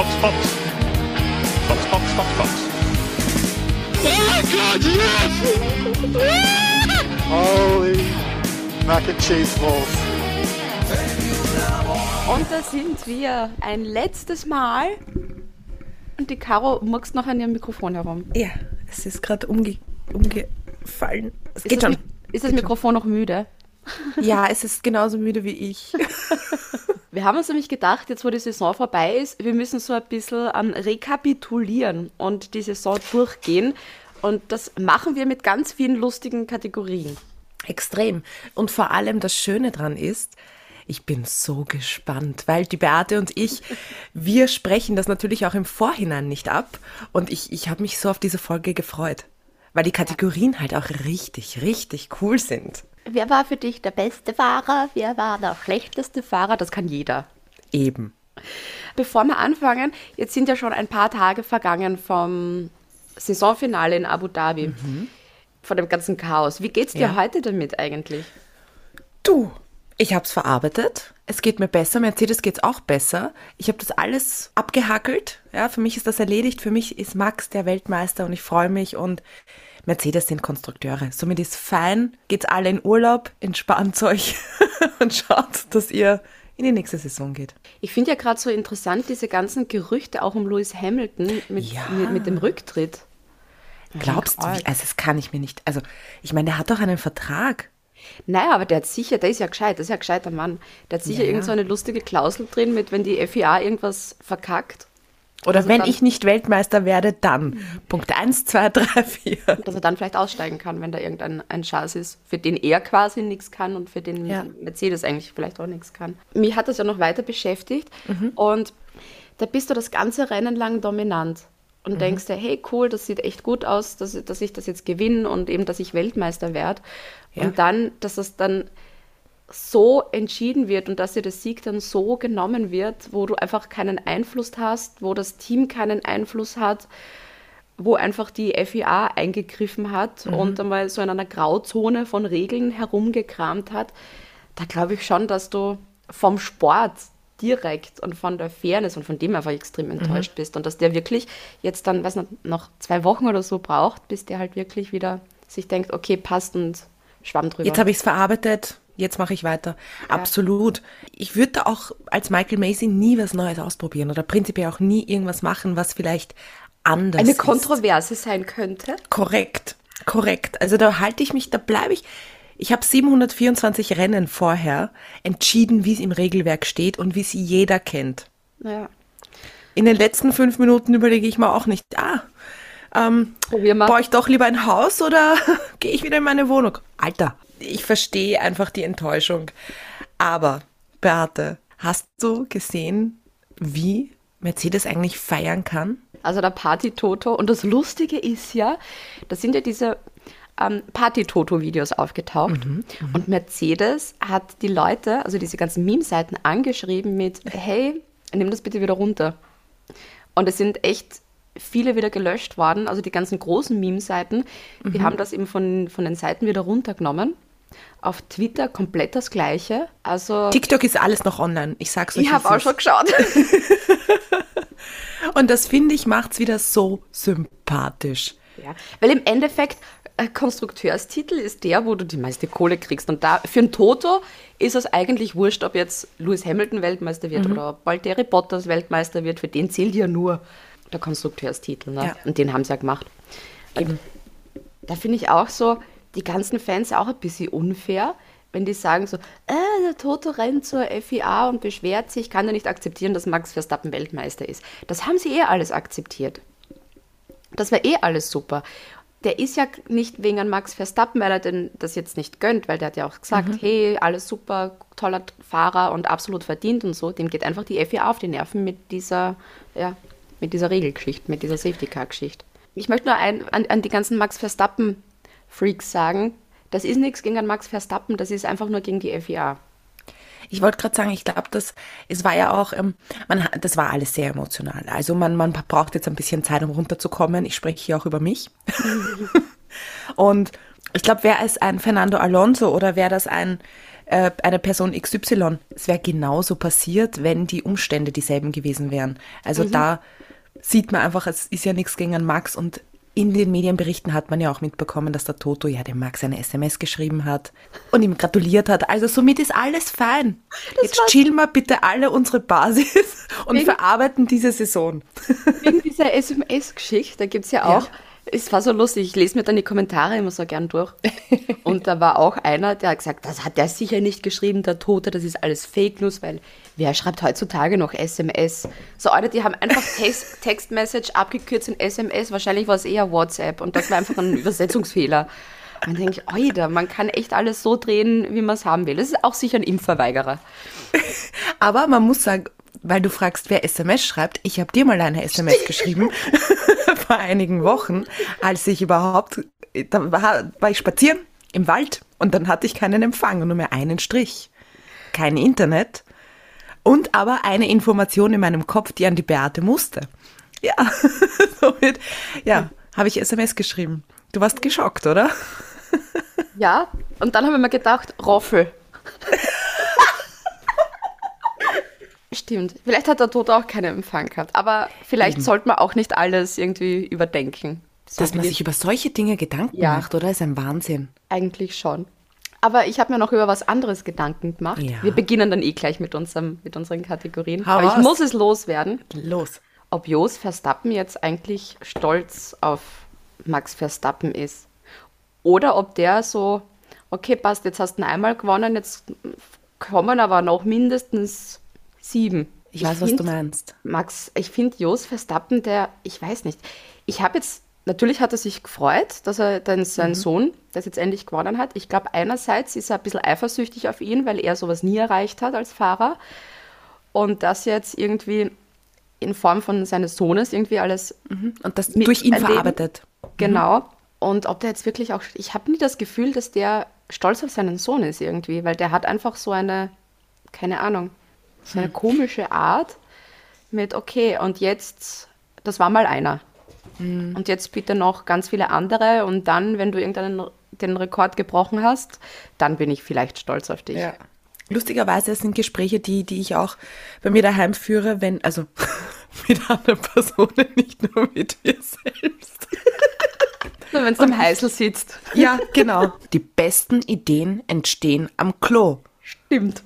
Box, Box. Box, Box, Box, Box. Oh Gott, yes! Holy Mac and Cheese Balls. Und da sind wir ein letztes Mal. Und die Caro muckst noch an ihrem Mikrofon herum. Ja, es ist gerade umge umgefallen. Es Ist geht schon. Mi- ist das Mikrofon noch müde? Ja, es ist genauso müde wie ich. Wir haben uns nämlich gedacht, jetzt wo die Saison vorbei ist, wir müssen so ein bisschen ähm, rekapitulieren und die Saison durchgehen. Und das machen wir mit ganz vielen lustigen Kategorien. Extrem. Und vor allem das Schöne dran ist, ich bin so gespannt, weil die Beate und ich, wir sprechen das natürlich auch im Vorhinein nicht ab. Und ich, ich habe mich so auf diese Folge gefreut, weil die Kategorien halt auch richtig, richtig cool sind. Wer war für dich der beste Fahrer? Wer war der schlechteste Fahrer? Das kann jeder. Eben. Bevor wir anfangen, jetzt sind ja schon ein paar Tage vergangen vom Saisonfinale in Abu Dhabi. Von dem ganzen Chaos. Wie geht's dir Ja. heute damit eigentlich? Du, ich habe es verarbeitet. Es geht mir besser. Mercedes geht's auch besser. Ich habe das alles abgehackelt. Ja, für mich ist das erledigt. Für mich ist Max der Weltmeister und ich freue mich. Und Mercedes sind Konstrukteure. Somit ist fein. Geht's alle in Urlaub, entspannt euch und schaut, dass ihr in die nächste Saison geht. Ich finde ja gerade so interessant diese ganzen Gerüchte auch um Lewis Hamilton mit, Ja. mit, mit dem Rücktritt. Glaubst du? Also das kann ich mir nicht. Also ich meine, der hat doch einen Vertrag. Naja, aber der hat sicher, der ist ja gescheit, das ist ja ein gescheiter Mann. Der hat sicher ja. irgend so eine lustige Klausel drin, mit wenn die FIA irgendwas verkackt, Oder Also wenn dann- ich nicht Weltmeister werde, dann. Punkt eins, zwei, drei, vier. dass er dann vielleicht aussteigen kann, wenn da irgendein ein Schatz ist, für den er quasi nichts kann und für den Ja. Mercedes eigentlich vielleicht auch nichts kann. Mich hat das ja noch weiter beschäftigt Mhm. und da bist du das ganze Rennen lang dominant und Mhm. denkst dir, hey cool, das sieht echt gut aus, dass, dass ich das jetzt gewinne und eben, dass ich Weltmeister werde. Ja. Und dann, dass es dann so entschieden wird und dass dir der Sieg dann so genommen wird, wo du einfach keinen Einfluss hast, wo das Team keinen Einfluss hat, wo einfach die FIA eingegriffen hat und einmal so in einer Grauzone von Regeln herumgekramt hat, da glaube ich schon, dass du vom Sport direkt und von der Fairness und von dem einfach extrem enttäuscht bist und dass der wirklich jetzt dann, weiß nicht, noch zwei Wochen oder so braucht, bis der halt wirklich wieder sich denkt, okay, passt und schwamm drüber. Jetzt habe ich es verarbeitet, jetzt mache ich weiter. Absolut. Ich würde da auch als Michael Macy nie was Neues ausprobieren oder prinzipiell auch nie irgendwas machen, was vielleicht anders eine ist. Kontroverse sein könnte. Korrekt, korrekt. Also da halte ich mich, da bleibe ich. Ich habe 724 Rennen vorher entschieden, wie es im Regelwerk steht und wie es jeder kennt. Naja, In den letzten fünf Minuten überlege ich mir auch nicht, ah, ähm, baue ich doch lieber ein Haus oder gehe ich wieder in meine Wohnung? Alter, ich verstehe einfach die Enttäuschung. Aber, Beate, hast du gesehen, wie Mercedes eigentlich feiern kann? Also der Party-Toto. Und das Lustige ist ja, da sind ja diese ähm, Party-Toto-Videos aufgetaucht. Und Mercedes hat die Leute, also diese ganzen Meme-Seiten angeschrieben mit, hey, nimm das bitte wieder runter. Und es sind echt viele wieder gelöscht worden, also die ganzen großen Meme-Seiten, die haben das eben von, von den Seiten wieder runtergenommen. Auf Twitter komplett das Gleiche. Also TikTok ist alles noch online. Ich sag's euch. ich habe auch schon geschaut. Und das finde ich macht's wieder so sympathisch. Ja, weil im Endeffekt äh, Konstrukteurstitel ist der, wo du die meiste Kohle kriegst. Und da für ein Toto ist es eigentlich wurscht, ob jetzt Lewis Hamilton Weltmeister wird oder ob Valtteri Bottas Weltmeister wird. Für den zählt ja nur der Konstrukteurstitel. Ne? Ja. Und den haben sie ja gemacht. Und da finde ich auch so, die ganzen Fans auch ein bisschen unfair, wenn die sagen so, äh, der Toto rennt zur FIA und beschwert sich, kann er nicht akzeptieren, dass Max Verstappen Weltmeister ist. Das haben sie eh alles akzeptiert. Das war eh alles super. Der ist ja nicht wegen an Max Verstappen, weil er denn das jetzt nicht gönnt, weil der hat ja auch gesagt, hey, alles super, toller Fahrer und absolut verdient und so. Dem geht einfach die FIA auf die Nerven mit dieser, ja, mit dieser Regelgeschichte, mit dieser Safety-Car-Geschichte. Ich möchte nur ein, an, an die ganzen Max Verstappen-Freaks sagen, das ist nichts gegen Max Verstappen, das ist einfach nur gegen die FIA. Ich wollte gerade sagen, ich glaube, das, es war ja auch, ähm, man, das war alles sehr emotional. Also man, man braucht jetzt ein bisschen Zeit, um runterzukommen. Ich spreche hier auch über mich. Und Ich glaube, wäre es ein Fernando Alonso oder wäre das ein, äh, eine Person XY, es wäre genauso passiert, wenn die Umstände dieselben gewesen wären. Also da sieht man einfach, es ist ja nichts gegen einen Max und in den Medienberichten hat man ja auch mitbekommen, dass der Toto ja dem Max eine SMS geschrieben hat und ihm gratuliert hat. Also somit ist alles fein. Jetzt chillen wir bitte alle unsere Basis und Wegen- verarbeiten diese Saison. Wegen dieser SMS-Geschichte, da gibt es ja auch, es war so lustig, ich lese mir dann die Kommentare immer so gern durch. Und da war auch einer, der hat gesagt, das hat der sicher nicht geschrieben, der Tote, das ist alles Fake News, weil wer schreibt heutzutage noch SMS? So, Alter, die haben einfach Text, Textmessage abgekürzt in SMS, wahrscheinlich war es eher WhatsApp und das war einfach ein Übersetzungsfehler. Und dann denke ich, Alter, man kann echt alles so drehen, wie man es haben will. Das ist auch sicher ein Impfverweigerer. Aber man muss sagen, weil du fragst, wer SMS schreibt, ich habe dir mal eine SMS geschrieben vor einigen Wochen, als ich überhaupt, da war, war ich spazieren im Wald und dann hatte ich keinen Empfang und nur mehr einen Strich. Kein Internet und aber eine Information in meinem Kopf, die an die Beate musste. Ja, somit, ja, habe ich SMS geschrieben. Du warst geschockt, oder? Ja, und dann habe ich mir gedacht, Roffel. Stimmt. Vielleicht hat der Tod auch keinen Empfang gehabt. Aber vielleicht sollte man auch nicht alles irgendwie überdenken. So Dass man sich über solche Dinge Gedanken Ja. macht, oder? Ist ein Wahnsinn. Eigentlich schon. Aber ich habe mir noch über was anderes Gedanken gemacht. Ja. Wir beginnen dann eh gleich mit, unserem, mit unseren Kategorien. Hau Aber ich muss es loswerden. Los. Ob Jos Verstappen jetzt eigentlich stolz auf Max Verstappen ist. Oder ob der so, okay, passt, jetzt hast du einmal gewonnen, jetzt kommen aber noch mindestens sieben. Ich weiß, was find- du meinst. Max, ich finde Jos Verstappen, der, ich weiß nicht, ich habe jetzt, natürlich hat er sich gefreut, dass er dann sein Sohn das jetzt endlich gewonnen hat. Ich glaube, einerseits ist er ein bisschen eifersüchtig auf ihn, weil er sowas nie erreicht hat als Fahrer. Und das jetzt irgendwie in Form von seines Sohnes irgendwie alles Und das durch ihn erleben. verarbeitet. Genau. Und ob der jetzt wirklich auch, ich habe nie das Gefühl, dass der stolz auf seinen Sohn ist irgendwie, weil der hat einfach so eine, keine Ahnung, so eine komische Art mit, okay, und jetzt, das war mal einer. Und jetzt bitte noch ganz viele andere und dann, wenn du irgendeinen den Rekord gebrochen hast, dann bin ich vielleicht stolz auf dich. Ja. Lustigerweise sind Gespräche, die, die ich auch bei mir daheim führe, wenn, also mit anderen Personen, nicht nur mit mir selbst. Nur wenn es am Heißel sitzt. Ja, genau. Die besten Ideen entstehen am Klo. Stimmt.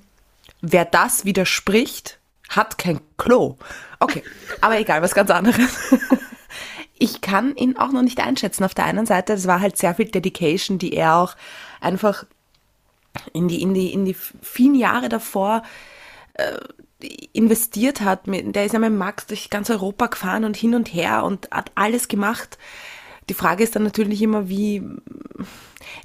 Wer das widerspricht, hat kein Klo. Okay, aber egal, was ganz anderes. Ich kann ihn auch noch nicht einschätzen. Auf der einen Seite, es war halt sehr viel Dedication, die er auch einfach in die, in die, in die vielen Jahre davor äh, investiert hat. Der ist ja mit Max durch ganz Europa gefahren und hin und her und hat alles gemacht. Die Frage ist dann natürlich immer, wie,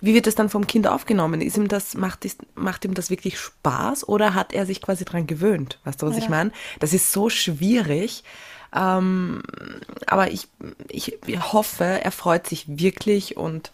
wie wird das dann vom Kind aufgenommen? Ist ihm das, macht, macht ihm das wirklich Spaß oder hat er sich quasi dran gewöhnt? Weißt du, was ich meine? Das ist so schwierig. Ähm, aber ich, ich hoffe, er freut sich wirklich und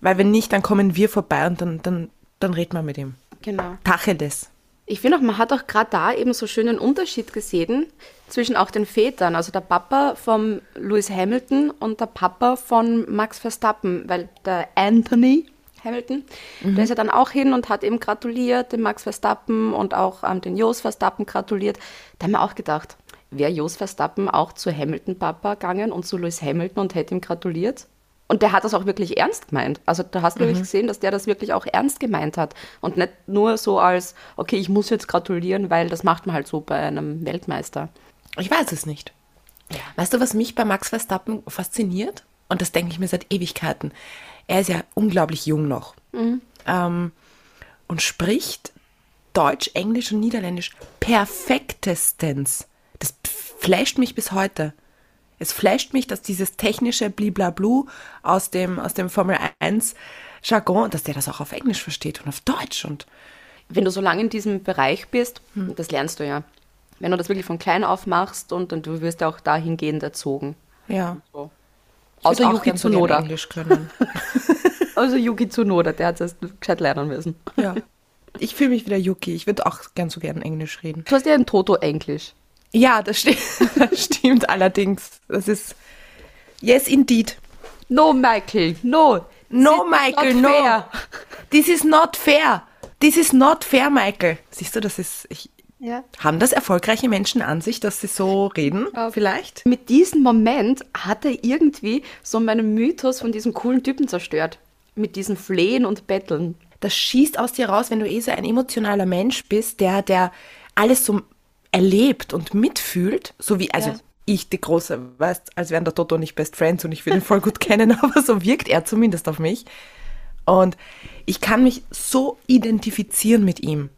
weil wenn nicht, dann kommen wir vorbei und dann, dann, dann reden wir mit ihm. Genau. Tacheles. Ich finde auch, man hat auch gerade da eben so schön einen Unterschied gesehen zwischen auch den Vätern, also der Papa von Lewis Hamilton und der Papa von Max Verstappen, weil der Anthony Hamilton, der ist ja dann auch hin und hat eben gratuliert, dem Max Verstappen und auch ähm, den Jos Verstappen gratuliert. Da haben wir auch gedacht, wäre Jos Verstappen auch zu Hamilton Papa gegangen und zu Lewis Hamilton und hätte ihm gratuliert? Und der hat das auch wirklich ernst gemeint. Also da hast du wirklich gesehen, dass der das wirklich auch ernst gemeint hat. Und nicht nur so als, okay, ich muss jetzt gratulieren, weil das macht man halt so bei einem Weltmeister. Ich weiß es nicht. Weißt du, was mich bei Max Verstappen fasziniert? Und das denke ich mir seit Ewigkeiten. Er ist ja unglaublich jung noch. Ähm, und spricht Deutsch, Englisch und Niederländisch perfektestens. Das flasht mich bis heute. Es flasht mich, dass dieses technische Bliblablu aus dem, aus dem Formel 1 Jargon, dass der das auch auf Englisch versteht und auf Deutsch und Wenn du so lange in diesem Bereich bist, das lernst du ja. Wenn du das wirklich von klein auf machst und, und du wirst ja auch dahingehend erzogen. ja. So. Außer Yuki Tsunoda. Englisch können. Also Yuki Tsunoda, der hat es gescheit lernen müssen. Ja. Ich fühle mich wieder Yuki. Ich würde auch gern so gern Englisch reden. Du hast ja ein Toto-Englisch. Ja, das, sti das stimmt allerdings. Das ist. Yes, indeed. No, Michael, no. No, Michael, no. fair. This is not fair. This is not fair, Michael. Siehst du, das ist. Ich, Ja. haben das erfolgreiche Menschen an sich, dass sie so reden? Vielleicht? Mit diesem Moment hat er irgendwie so meinen Mythos von diesem coolen Typen zerstört. Mit diesem Flehen und Betteln. Das schießt aus dir raus, wenn du eh so ein emotionaler Mensch bist, der, der alles so erlebt und mitfühlt, so wie, also Ja. ich, die große, weißt, als wären der Toto und ich Best Friends und ich will ihn voll gut kennen, aber so wirkt er zumindest auf mich. Und ich kann mich so identifizieren mit ihm.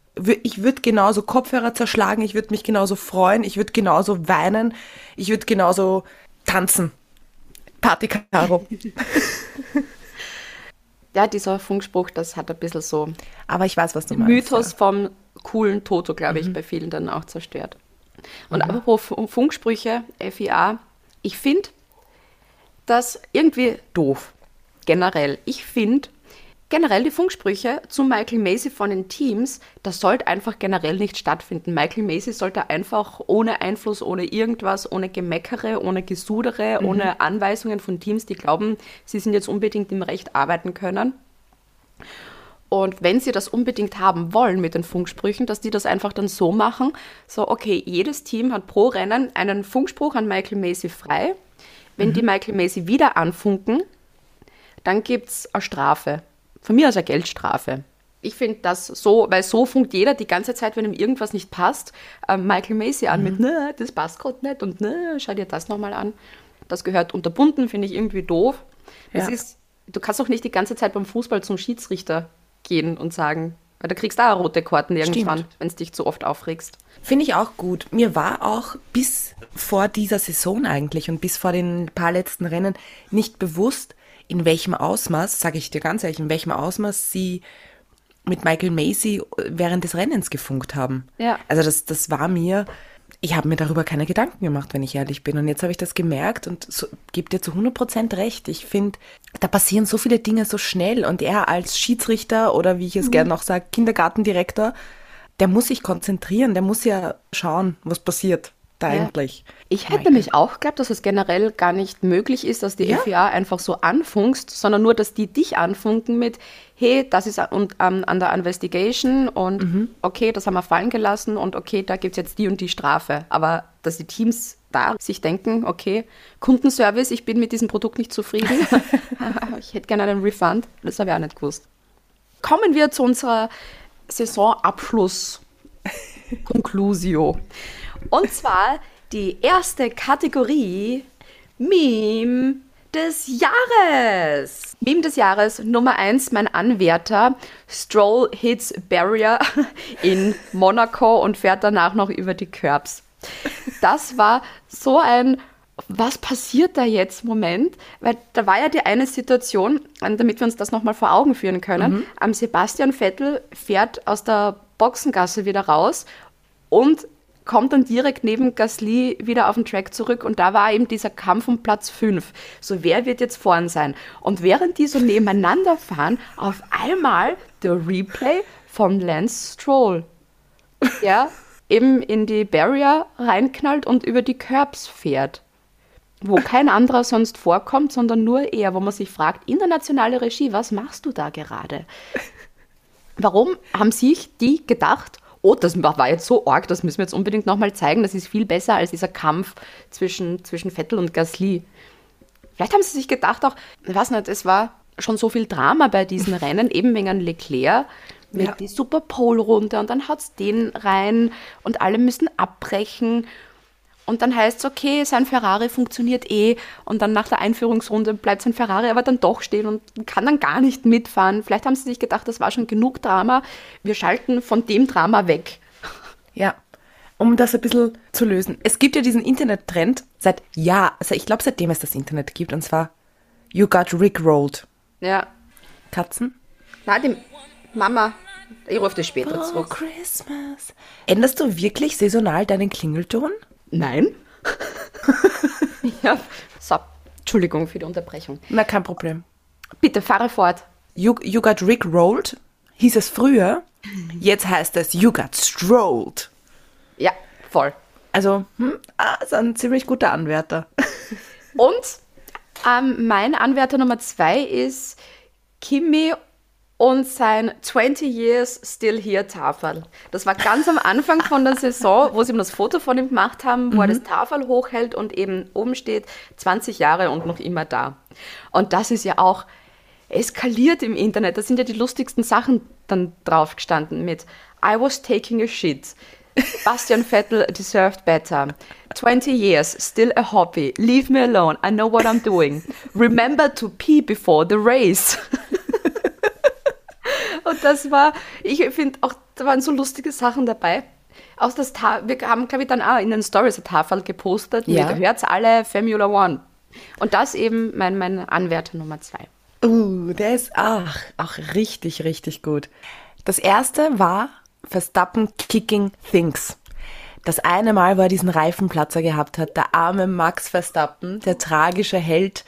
Ich würde genauso Kopfhörer zerschlagen, ich würde mich genauso freuen, ich würde genauso weinen, ich würde genauso tanzen. Party Caro. Ja, dieser Funkspruch, das hat ein bisschen so Aber ich weiß, was du meinst. Mythos vom coolen Toto, glaube ich, bei vielen dann auch zerstört. Und apropos Fu- Funksprüche, FIA, ich finde das irgendwie doof. Generell. Ich finde generell die Funksprüche zu Michael Macy von den Teams, das sollte einfach generell nicht stattfinden. Michael Macy sollte einfach ohne Einfluss, ohne irgendwas, ohne Gemeckere, ohne Gesudere, ohne Anweisungen von Teams, die glauben, sie sind jetzt unbedingt im Recht arbeiten können. Und wenn sie das unbedingt haben wollen mit den Funksprüchen, dass die das einfach dann so machen, so, okay, jedes Team hat pro Rennen einen Funkspruch an Michael Macy frei. Wenn die Michael Macy wieder anfunken, dann gibt es eine Strafe. Von mir aus eine Geldstrafe. Ich finde das so, weil so funkt jeder die ganze Zeit, wenn ihm irgendwas nicht passt, ähm, Michael Macy an mit, ne, das passt gerade nicht und ne, schau dir das nochmal an. Das gehört unterbunden, finde ich irgendwie doof. Es Ja. ist, du kannst doch nicht die ganze Zeit beim Fußball zum Schiedsrichter gehen und sagen, weil da kriegst du auch rote Karten irgendwann, wenn es dich zu oft aufregst. Finde ich auch gut. Mir war auch bis vor dieser Saison eigentlich und bis vor den paar letzten Rennen nicht bewusst, in welchem Ausmaß, sage ich dir ganz ehrlich, in welchem Ausmaß sie mit Michael Macy während des Rennens gefunkt haben. Ja. Also das, das war mir, ich habe mir darüber keine Gedanken gemacht, wenn ich ehrlich bin. Und jetzt habe ich das gemerkt und so, gebe dir zu 100% recht. Ich finde, da passieren so viele Dinge so schnell und er als Schiedsrichter oder wie ich es gerne noch sage, Kindergartendirektor, der muss sich konzentrieren, der muss ja schauen, was passiert da Ja. eigentlich. Ich hätte nämlich auch geglaubt, dass es generell gar nicht möglich ist, dass die Ja. FIA einfach so anfunkst, sondern nur, dass die dich anfunken mit, hey, das ist an, ähm, an der Investigation und Mhm. okay, das haben wir fallen gelassen und okay, da gibt es jetzt die und die Strafe. Aber dass die Teams da sich denken, okay, Kundenservice, ich bin mit diesem Produkt nicht zufrieden, ich hätte gerne einen Refund, das habe ich auch nicht gewusst. Kommen wir zu unserer Saisonabschluss. Conclusio. Und zwar die erste Kategorie Meme des Jahres. Meme des Jahres Nummer 1, mein Anwärter. Stroll hits Barrier in Monaco und fährt danach noch über die Curbs. Das war so ein was passiert da jetzt? Moment, weil da war ja die eine Situation, damit wir uns das nochmal vor Augen führen können. Am Sebastian Vettel fährt aus der Boxengasse wieder raus und kommt dann direkt neben Gasly wieder auf den Track zurück und da war eben dieser Kampf um Platz 5. So, wer wird jetzt vorn sein? Und während die so nebeneinander fahren, auf einmal der Replay von Lance Stroll. Ja, eben in die Barrier reinknallt und über die Curbs fährt. Wo kein anderer sonst vorkommt, sondern nur er, wo man sich fragt, internationale Regie, was machst du da gerade? Warum haben sich die gedacht, oh, das war jetzt so arg, das müssen wir jetzt unbedingt nochmal zeigen, das ist viel besser als dieser Kampf zwischen, zwischen Vettel und Gasly. Vielleicht haben sie sich gedacht auch, ich weiß nicht, es war schon so viel Drama bei diesen Rennen, eben wegen Leclerc mit Ja. die Super runter und dann haut's den rein und alle müssen abbrechen. Und dann heißt es, okay, sein Ferrari funktioniert eh. Und dann nach der Einführungsrunde bleibt sein Ferrari aber dann doch stehen und kann dann gar nicht mitfahren. Vielleicht haben sie sich gedacht, das war schon genug Drama. Wir schalten von dem Drama weg. Ja, um das ein bisschen zu lösen. Es gibt ja diesen Internet-Trend seit Jahr, also ich glaube seitdem es das Internet gibt, und zwar You got Rickrolled. Ja. Katzen? Na, die Mama, ich rufe dich später zurück. Christmas. Änderst du wirklich saisonal deinen Klingelton? Nein. ja. So, Entschuldigung für die Unterbrechung. Na, kein Problem. Bitte fahre fort. You, you got Rickrolled hieß es früher, jetzt heißt es You got Strolled. Ja, voll. Also, hm, ah, ist ein ziemlich guter Anwärter. Und ähm, mein Anwärter Nummer zwei ist Kimi und sein 20 Years Still Here Tafel. Das war ganz am Anfang von der Saison, wo sie ihm das Foto von ihm gemacht haben, wo er das Tafel hochhält und eben oben steht 20 Jahre und noch immer da. Und das ist ja auch eskaliert im Internet. Da sind ja die lustigsten Sachen dann drauf gestanden mit I was taking a shit. Bastian Vettel deserved better. 20 years, still a hobby. Leave me alone. I know what I'm doing. Remember to pee before the race. Und das war, ich finde auch, da waren so lustige Sachen dabei. Auch das Ta wir haben, glaube ich, dann auch in den Stories eine Tafel gepostet. Ja. Hört's alle Formula One. Und das eben mein, mein Anwärter Nummer zwei. Uh, der ist ach, auch richtig, richtig gut. Das erste war Verstappen Kicking Things. Das eine Mal, wo er diesen Reifenplatzer gehabt hat, der arme Max Verstappen, der tragische Held,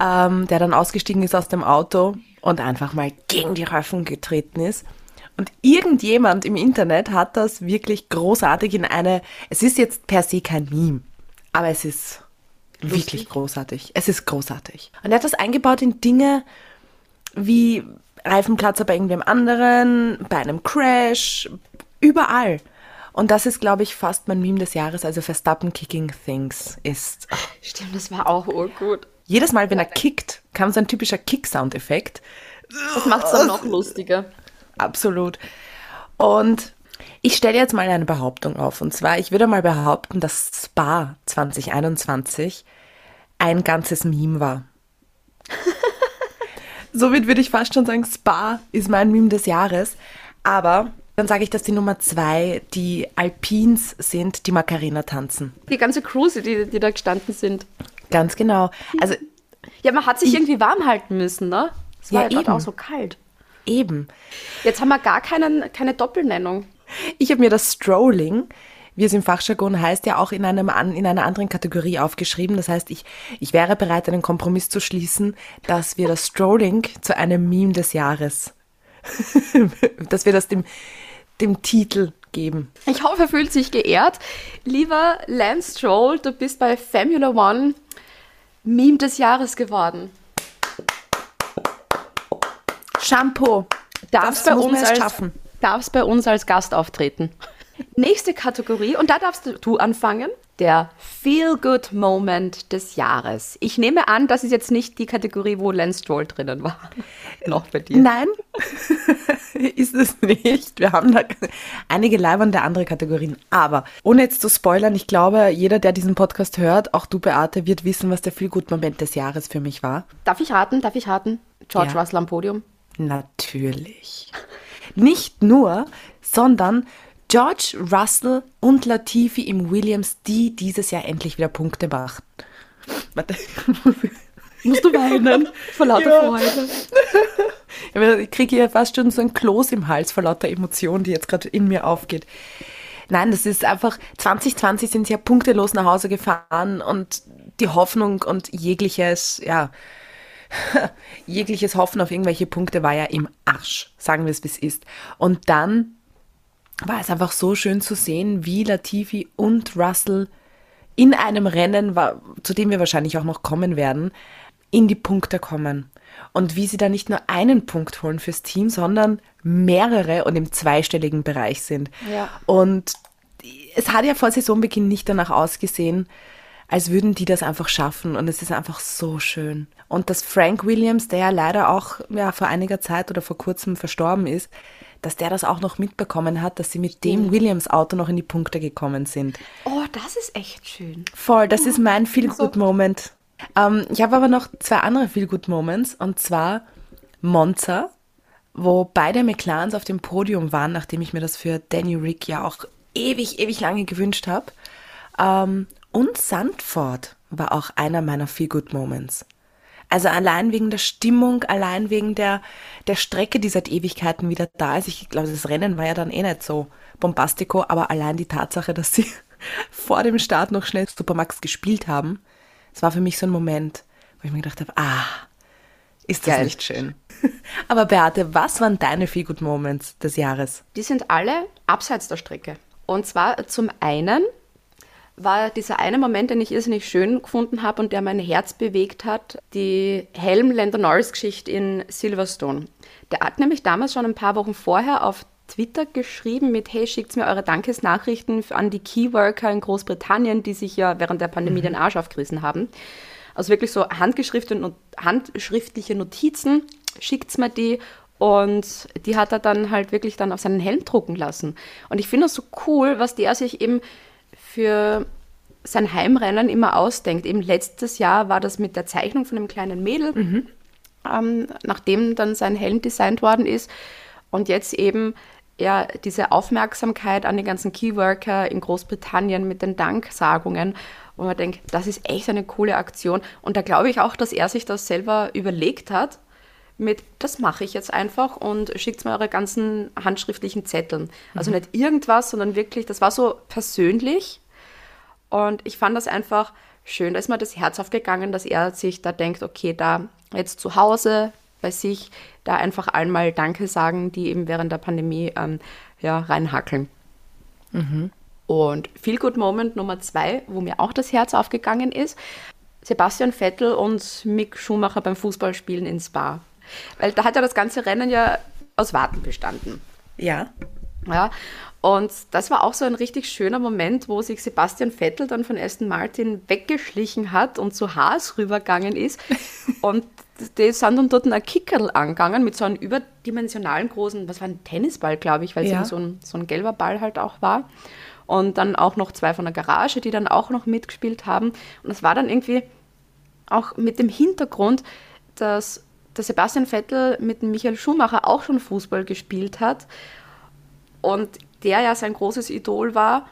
ähm, der dann ausgestiegen ist aus dem Auto und einfach mal gegen die Reifen getreten ist. Und irgendjemand im Internet hat das wirklich großartig in eine, es ist jetzt per se kein Meme, aber es ist wirklich großartig. Es ist großartig. Und er hat das eingebaut in Dinge wie Reifenplatzer bei irgendwem anderen, bei einem Crash, überall. Und das ist, glaube ich, fast mein Meme des Jahres. Also Verstappen Kicking Things ist. Stimmt, das war auch urgut. Jedes Mal, wenn er kickt, kam so ein typischer Kick-Sound-Effekt. Das macht es dann noch lustiger. Absolut. Und ich stelle jetzt mal eine Behauptung auf. Und zwar, ich würde mal behaupten, dass Spa 2021 ein ganzes Meme war. Somit würde ich fast schon sagen, Spa ist mein Meme des Jahres. Aber dann sage ich, dass die Nummer zwei die Alpins sind, die Macarena tanzen. Die ganze Cruise, die, die da gestanden sind. Ganz genau. Also Ja, man hat sich irgendwie warm halten müssen, ne? Es war Ja, ja, dort eben. auch so kalt. eben. Jetzt haben wir gar keinen, keine Doppelnennung. Ich habe mir das Strolling, wie es im Fachjargon heißt, ja auch in, einem, in einer anderen Kategorie aufgeschrieben. Das heißt, ich, ich wäre bereit, einen Kompromiss zu schließen, dass wir das Strolling zu einem Meme des Jahres, dass wir das dem, dem Titel geben. Ich hoffe, er fühlt sich geehrt. Lieber Lance Stroll, du bist bei Formula One Meme des Jahres geworden. Shampoo. Darfst Das bei, uns als, bei uns als Gast auftreten. Nächste Kategorie, und da darfst du anfangen. Der Feel-Good-Moment des Jahres. Ich nehme an, das ist jetzt nicht die Kategorie, wo Lance Stroll drinnen war. Noch bei dir. Nein, ist es nicht. Wir haben da einige leibernde andere Kategorien. Aber ohne jetzt zu spoilern, ich glaube, jeder, der diesen Podcast hört, auch du, Beate, wird wissen, was der Feel-Good-Moment des Jahres für mich war. Darf ich raten? Darf ich raten? George Ja. Russell am Podium. Natürlich. Nicht nur, sondern George Russell und Latifi im Williams, die dieses Jahr endlich wieder Punkte machen. Warte. Musst du weinen? Vor lauter Ja. Freude. Ich kriege hier fast schon so ein Kloß im Hals vor lauter Emotion, die jetzt gerade in mir aufgeht. Nein, das ist einfach, 2020 sind sie ja punktelos nach Hause gefahren und die Hoffnung und jegliches, ja, jegliches Hoffen auf irgendwelche Punkte war ja im Arsch, sagen wir es, wie es ist. Und dann war es einfach so schön zu sehen, wie Latifi und Russell in einem Rennen, zu dem wir wahrscheinlich auch noch kommen werden, in die Punkte kommen. Und wie sie da nicht nur einen Punkt holen fürs Team, sondern mehrere und im zweistelligen Bereich sind. Ja. Und es hat ja vor Saisonbeginn nicht danach ausgesehen, als würden die das einfach schaffen. Und es ist einfach so schön. Und dass Frank Williams, der ja leider auch ja, vor einiger Zeit oder vor kurzem verstorben ist, dass der das auch noch mitbekommen hat, dass sie mit dem Williams-Auto noch in die Punkte gekommen sind. Oh, das ist echt schön. Voll, das ist mein Feel-Good-Moment. Ähm, ich habe aber noch zwei andere Feel-Good-Moments und zwar Monza, wo beide McLarens auf dem Podium waren, nachdem ich mir das für Danny Rick ja auch ewig, ewig lange gewünscht habe. Ähm, und Sandford war auch einer meiner Feel-Good-Moments. Also allein wegen der Stimmung, allein wegen der, der Strecke, die seit Ewigkeiten wieder da ist. Ich glaube, das Rennen war ja dann eh nicht so bombastico, aber allein die Tatsache, dass sie vor dem Start noch schnell Supermax gespielt haben, das war für mich so ein Moment, wo ich mir gedacht habe, ah, ist das Geil. nicht schön. Aber Beate, was waren deine Feel Good Moments des Jahres? Die sind alle abseits der Strecke. Und zwar zum einen war dieser eine Moment, den ich irrsinnig schön gefunden habe und der mein Herz bewegt hat, die Helm-Lando Norris-Geschichte in Silverstone. Der hat nämlich damals schon ein paar Wochen vorher auf Twitter geschrieben mit, hey, schickt mir eure Dankesnachrichten an die Keyworker in Großbritannien, die sich ja während der Pandemie den Arsch aufgerissen haben. Also wirklich so handschriftliche Notizen, schickt mir die und die hat er dann halt wirklich dann auf seinen Helm drucken lassen. Und ich finde das so cool, was der sich eben für sein Heimrennen immer ausdenkt. Eben letztes Jahr war das mit der Zeichnung von einem kleinen Mädel, mhm. ähm, nachdem dann sein Helm designt worden ist. Und jetzt eben ja, diese Aufmerksamkeit an die ganzen Keyworker in Großbritannien mit den Danksagungen. Und man denkt, das ist echt eine coole Aktion. Und da glaube ich auch, dass er sich das selber überlegt hat mit, das mache ich jetzt einfach und schickt mir eure ganzen handschriftlichen Zetteln. Also mhm. nicht irgendwas, sondern wirklich, das war so persönlich. Und ich fand das einfach schön. Da ist mir das Herz aufgegangen, dass er sich da denkt, okay, da jetzt zu Hause bei sich, da einfach einmal Danke sagen, die eben während der Pandemie ähm, ja, reinhackeln. Mhm. Und Feel Good Moment Nummer zwei, wo mir auch das Herz aufgegangen ist, Sebastian Vettel und Mick Schumacher beim Fußballspielen in Spa. Weil da hat ja das ganze Rennen ja aus Warten bestanden. Ja. Ja. Und das war auch so ein richtig schöner Moment, wo sich Sebastian Vettel dann von Aston Martin weggeschlichen hat und zu Haas rübergegangen ist. und die sind dann dort ein Kickerl angegangen mit so einem überdimensionalen großen, was war ein Tennisball, glaube ich, weil es ja. so ein, so ein gelber Ball halt auch war. Und dann auch noch zwei von der Garage, die dann auch noch mitgespielt haben. Und es war dann irgendwie auch mit dem Hintergrund, dass der Sebastian Vettel mit dem Michael Schumacher auch schon Fußball gespielt hat und der ja sein großes Idol war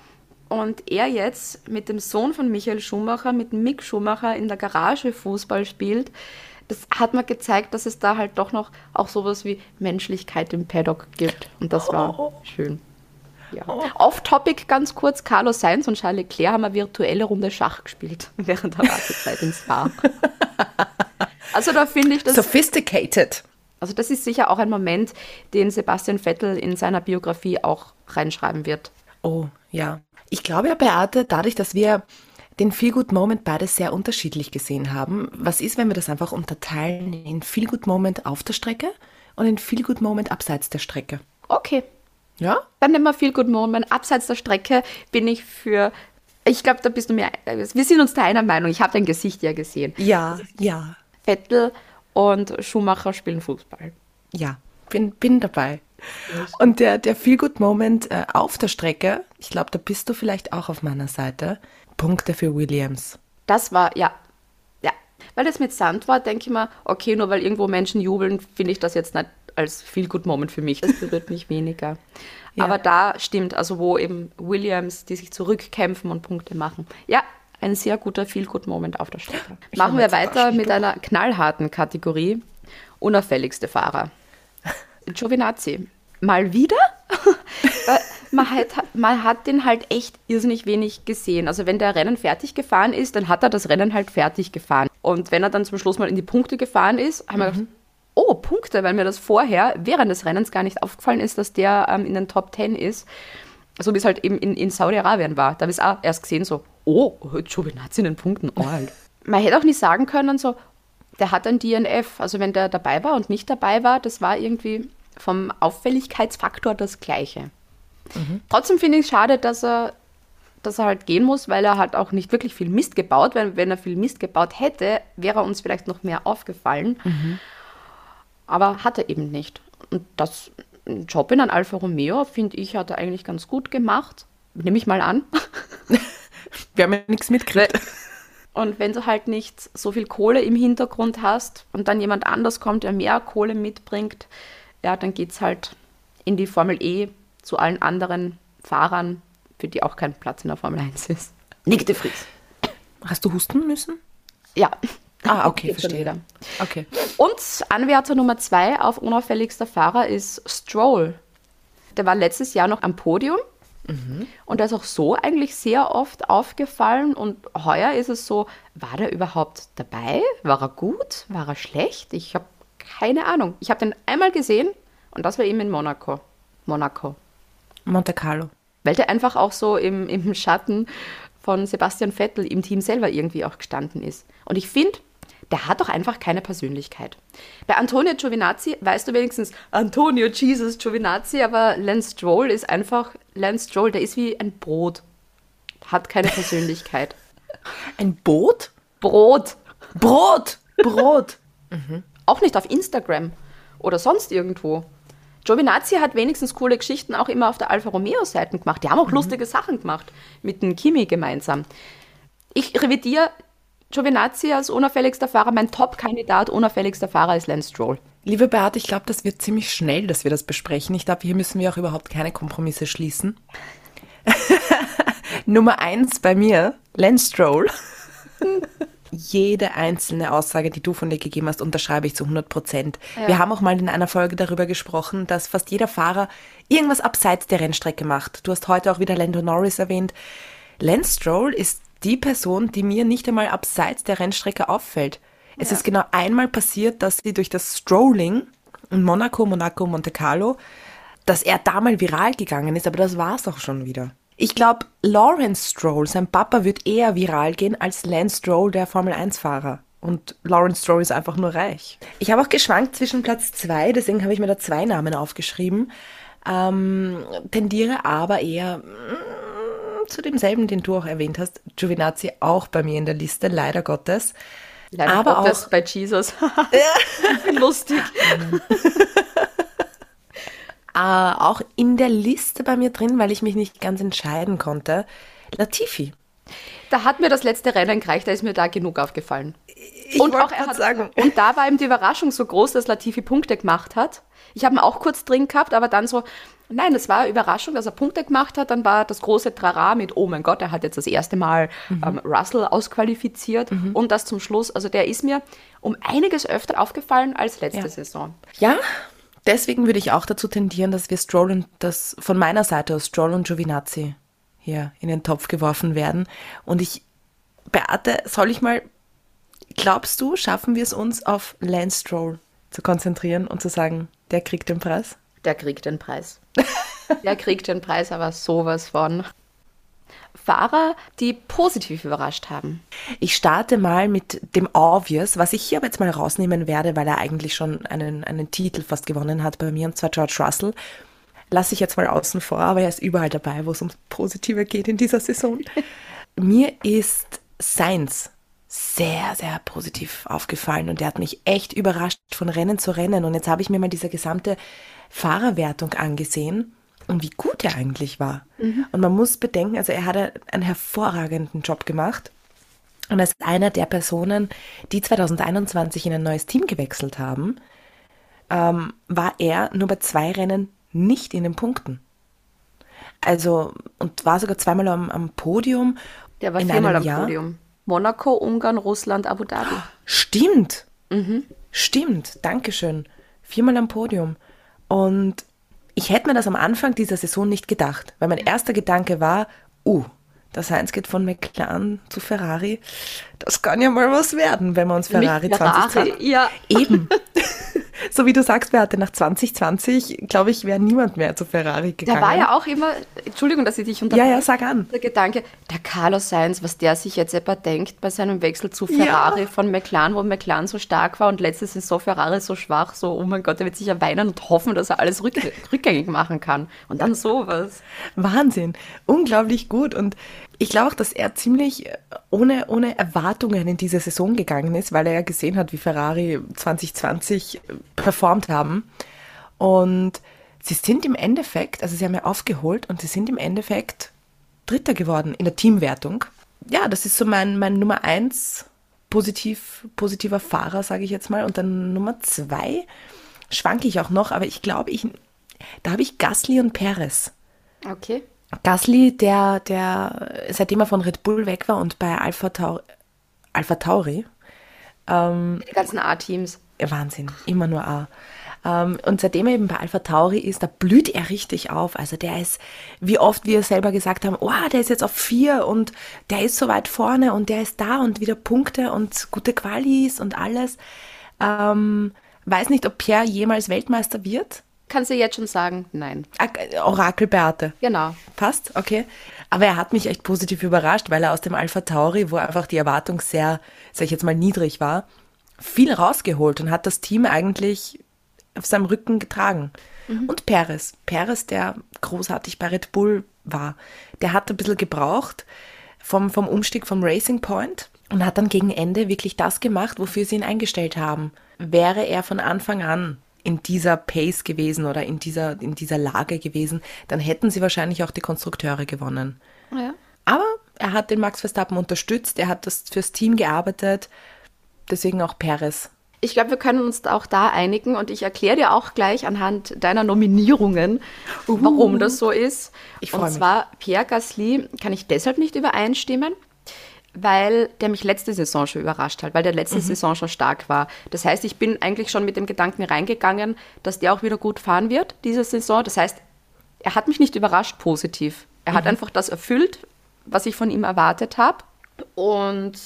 und er jetzt mit dem Sohn von Michael Schumacher, mit Mick Schumacher in der Garage Fußball spielt, das hat mir gezeigt, dass es da halt doch noch auch sowas wie Menschlichkeit im Paddock gibt und das war oh. schön. Ja. Oh. Off-Topic ganz kurz, Carlos Sainz und Charles Leclerc haben eine virtuelle Runde Schach gespielt während der Wartezeit ins Spa. Also da finde ich das. Sophisticated. Also das ist sicher auch ein Moment, den Sebastian Vettel in seiner Biografie auch reinschreiben wird. Oh, ja. Ich glaube ja, Beate, dadurch, dass wir den Feel Good Moment beide sehr unterschiedlich gesehen haben, was ist, wenn wir das einfach unterteilen in Feel Good Moment auf der Strecke und in Feel Good Moment abseits der Strecke? Okay. Ja? Dann nehmen wir Feel Good Moment. Abseits der Strecke bin ich für ich glaube, da bist du mir. Wir sind uns da einer Meinung. Ich habe dein Gesicht ja gesehen. Ja, ja. Vettel und Schumacher spielen Fußball. Ja, bin, bin dabei. Und der, der Feel-Good-Moment äh, auf der Strecke, ich glaube, da bist du vielleicht auch auf meiner Seite. Punkte für Williams. Das war, ja, ja. Weil das mit Sand war, denke ich mal, okay, nur weil irgendwo Menschen jubeln, finde ich das jetzt nicht als Feel-Good-Moment für mich. Das berührt mich weniger. Ja. Aber da stimmt, also wo eben Williams, die sich zurückkämpfen und Punkte machen. Ja, ein sehr guter Feel-Good-Moment auf der Strecke. Machen wir weiter mit einer knallharten Kategorie. Unauffälligste Fahrer. Giovinazzi. Mal wieder? man, hat, man hat den halt echt irrsinnig wenig gesehen. Also wenn der Rennen fertig gefahren ist, dann hat er das Rennen halt fertig gefahren. Und wenn er dann zum Schluss mal in die Punkte gefahren ist, haben wir mhm. gedacht, oh, Punkte, weil mir das vorher während des Rennens gar nicht aufgefallen ist, dass der ähm, in den Top 10 ist. So wie es halt eben in, in Saudi-Arabien war. Da habe ich es auch erst gesehen, so, oh, Giovinazzi in den Punkten, oh, halt. Man hätte auch nicht sagen können, so, der hat ein DNF. Also wenn der dabei war und nicht dabei war, das war irgendwie vom Auffälligkeitsfaktor das Gleiche. Mhm. Trotzdem finde ich es schade, dass er, dass er halt gehen muss, weil er hat auch nicht wirklich viel Mist gebaut. Wenn, wenn er viel Mist gebaut hätte, wäre er uns vielleicht noch mehr aufgefallen. Mhm. Aber hat er eben nicht. Und das Job in ein Alfa Romeo, finde ich, hat er eigentlich ganz gut gemacht. Nehme ich mal an. Wir haben ja nichts mitgekriegt. Und wenn du halt nicht so viel Kohle im Hintergrund hast und dann jemand anders kommt, der mehr Kohle mitbringt, ja, dann geht es halt in die Formel E zu allen anderen Fahrern, für die auch kein Platz in der Formel 1 ist. Nick de Vries. Hast du husten müssen? Ja. Ah, okay, verstehe. Okay. Und Anwärter Nummer zwei auf unauffälligster Fahrer ist Stroll. Der war letztes Jahr noch am Podium Mhm. Und er ist auch so eigentlich sehr oft aufgefallen. Und heuer ist es so, war der überhaupt dabei? War er gut? War er schlecht? Ich habe keine Ahnung. Ich habe den einmal gesehen und das war eben in Monaco. Monaco. Monte Carlo. Weil der einfach auch so im, im Schatten von Sebastian Vettel im Team selber irgendwie auch gestanden ist. Und ich finde, der hat doch einfach keine Persönlichkeit. Bei Antonio Giovinazzi weißt du wenigstens Antonio Jesus Giovinazzi, aber Lance Stroll ist einfach Lance Stroll, der ist wie ein Brot. Hat keine Persönlichkeit. Ein Boot? Brot. Brot! Brot! Auch nicht auf Instagram oder sonst irgendwo. Giovinazzi hat wenigstens coole Geschichten auch immer auf der Alfa Romeo-Seite gemacht. Die haben auch lustige Sachen gemacht mit dem Kimi gemeinsam. Ich revidiere Giovinazzi als unauffälligster Fahrer. Mein Top-Kandidat unauffälligster Fahrer ist Lance Stroll. Liebe Beate, ich glaube, das wird ziemlich schnell, dass wir das besprechen. Ich glaube, hier müssen wir auch überhaupt keine Kompromisse schließen. Nummer eins bei mir, Lance Stroll. Jede einzelne Aussage, die du von dir gegeben hast, unterschreibe ich zu 100 Prozent. Wir haben auch mal in einer Folge darüber gesprochen, dass fast jeder Fahrer irgendwas abseits der Rennstrecke macht. Du hast heute auch wieder Lando Norris erwähnt. Lance Stroll ist die Person, die mir nicht einmal abseits der Rennstrecke auffällt. Es ist genau einmal passiert, dass sie durch das Strolling in Monaco, Monaco, Monte Carlo, dass er da mal viral gegangen ist, aber das war's auch schon wieder. Ich glaube, Lawrence Stroll, sein Papa, wird eher viral gehen als Lance Stroll, der Formel-1-Fahrer. Und Lawrence Stroll ist einfach nur reich. Ich habe auch geschwankt zwischen Platz zwei, deswegen habe ich mir da zwei Namen aufgeschrieben. Ähm, tendiere aber eher zu demselben, den du auch erwähnt hast. Giovinazzi auch bei mir in der Liste, leider Gottes. Leider Aber Gottes auch- bei Jesus. Lustig. Äh, auch in der Liste bei mir drin, weil ich mich nicht ganz entscheiden konnte. Latifi. Da hat mir das letzte Rennen gereicht, da ist mir da genug aufgefallen. Ich und auch er hat, sagen. Und da war ihm die Überraschung so groß, dass Latifi Punkte gemacht hat. Ich habe ihn auch kurz drin gehabt, aber dann so, nein, es war eine Überraschung, dass er Punkte gemacht hat. Dann war das große Trara mit, oh mein Gott, er hat jetzt das erste Mal Mhm. ähm, Russell ausqualifiziert. Und das zum Schluss, also der ist mir um einiges öfter aufgefallen als letzte Ja. Saison. Ja, deswegen würde ich auch dazu tendieren, dass wir Stroll und das von meiner Seite aus Stroll und Giovinazzi hier in den Topf geworfen werden. Und ich, Beate, soll ich mal, glaubst du, schaffen wir es uns auf Lance Stroll zu konzentrieren und zu sagen, der kriegt den Preis? Der kriegt den Preis. Der kriegt den Preis aber sowas von. Fahrer, die positiv überrascht haben. Ich starte mal mit dem Obvious, was ich hier aber jetzt mal rausnehmen werde, weil er eigentlich schon einen, einen Titel fast gewonnen hat bei mir, und zwar George Russell. Lasse ich jetzt mal außen vor, aber er ist überall dabei, wo es ums Positive geht in dieser Saison. mir ist Sainz sehr, sehr positiv aufgefallen und der hat mich echt überrascht von Rennen zu Rennen. Und jetzt habe ich mir mal diese gesamte Fahrerwertung angesehen und wie gut er eigentlich war. Und man muss bedenken, also er hat einen hervorragenden Job gemacht. Und als einer der Personen, die 2021 in ein neues Team gewechselt haben, ähm, war er nur bei zwei Rennen nicht in den Punkten. Also, und war sogar zweimal am, am Podium. Der war viermal am Jahr. Podium. Monaco, Ungarn, Russland, Abu Dhabi. Stimmt. Stimmt. Dankeschön. Viermal am Podium. Und ich hätte mir das am Anfang dieser Saison nicht gedacht, weil mein erster Gedanke war, uh, der Sainz geht von McLaren zu Ferrari. Das kann ja mal was werden, wenn wir uns Ferrari, Nicht Ferrari, 2020... ja. Eben. so wie du sagst, Beate, nach 2020, glaube ich, wäre niemand mehr zu Ferrari gegangen. Der war ja auch immer, Entschuldigung, dass ich dich Ja, unterbreche. ja, sag an. Der Gedanke, der Carlos Sainz, was der sich jetzt etwa denkt bei seinem Wechsel zu Ferrari von McLaren, wo McLaren so stark war und letzte Saison Ferrari so schwach, so, oh mein Gott, der wird sicher weinen und hoffen, dass er alles rück rückgängig machen kann. Und dann sowas. Wahnsinn. Unglaublich gut. Und ich glaube auch, dass er ziemlich äh, ohne, ohne Erwartungen in diese Saison gegangen ist, weil er ja gesehen hat, wie Ferrari 2020 performt haben. Und sie sind im Endeffekt, also sie haben ja aufgeholt und sie sind im Endeffekt Dritter geworden in der Teamwertung. Ja, das ist so mein, mein Nummer eins positiv, positiver Fahrer, sage ich jetzt mal. Und dann Nummer zwei schwanke ich auch noch, aber ich glaube, ich, da habe ich Gasly und Perez. Okay. Gasly, der, der, seitdem er von Red Bull weg war und bei Alpha, Tau Alpha Tauri, Die ganzen A-Teams. Wahnsinn, immer nur A. Ähm, und seitdem er eben bei Alpha Tauri ist, da blüht er richtig auf. Also der ist, wie oft wir selber gesagt haben, oh, der ist jetzt auf vier und der ist so weit vorne und der ist da und wieder Punkte und gute Qualis und alles. Ähm, weiß nicht, ob Pierre jemals Weltmeister wird. Kann sie jetzt schon sagen, nein. Ak- Orakel Beate. Genau. Passt, okay. Aber er hat mich echt positiv überrascht, weil er aus dem Alpha Tauri, wo einfach die Erwartung sehr, sag ich jetzt mal, niedrig war, viel rausgeholt und hat das Team eigentlich auf seinem Rücken getragen. Und Perez. Perez, der großartig bei Red Bull war, der hat ein bisschen gebraucht vom, vom Umstieg vom Racing Point und hat dann gegen Ende wirklich das gemacht, wofür sie ihn eingestellt haben. Wäre er von Anfang an in dieser Pace gewesen oder in dieser, in dieser Lage gewesen, dann hätten sie wahrscheinlich auch die Konstrukteure gewonnen. Ja. Aber er hat den Max Verstappen unterstützt, er hat das fürs Team gearbeitet, deswegen auch Perez. Ich glaube, wir können uns auch da einigen und ich erkläre dir auch gleich anhand deiner Nominierungen, warum das so ist. Ich freu und mich. zwar Pierre Gasly kann ich deshalb nicht übereinstimmen, weil der mich letzte Saison schon überrascht hat, weil der letzte Saison schon stark war. Das heißt, ich bin eigentlich schon mit dem Gedanken reingegangen, dass der auch wieder gut fahren wird, diese Saison. Das heißt, er hat mich nicht überrascht positiv. Er hat einfach das erfüllt, was ich von ihm erwartet habe. Und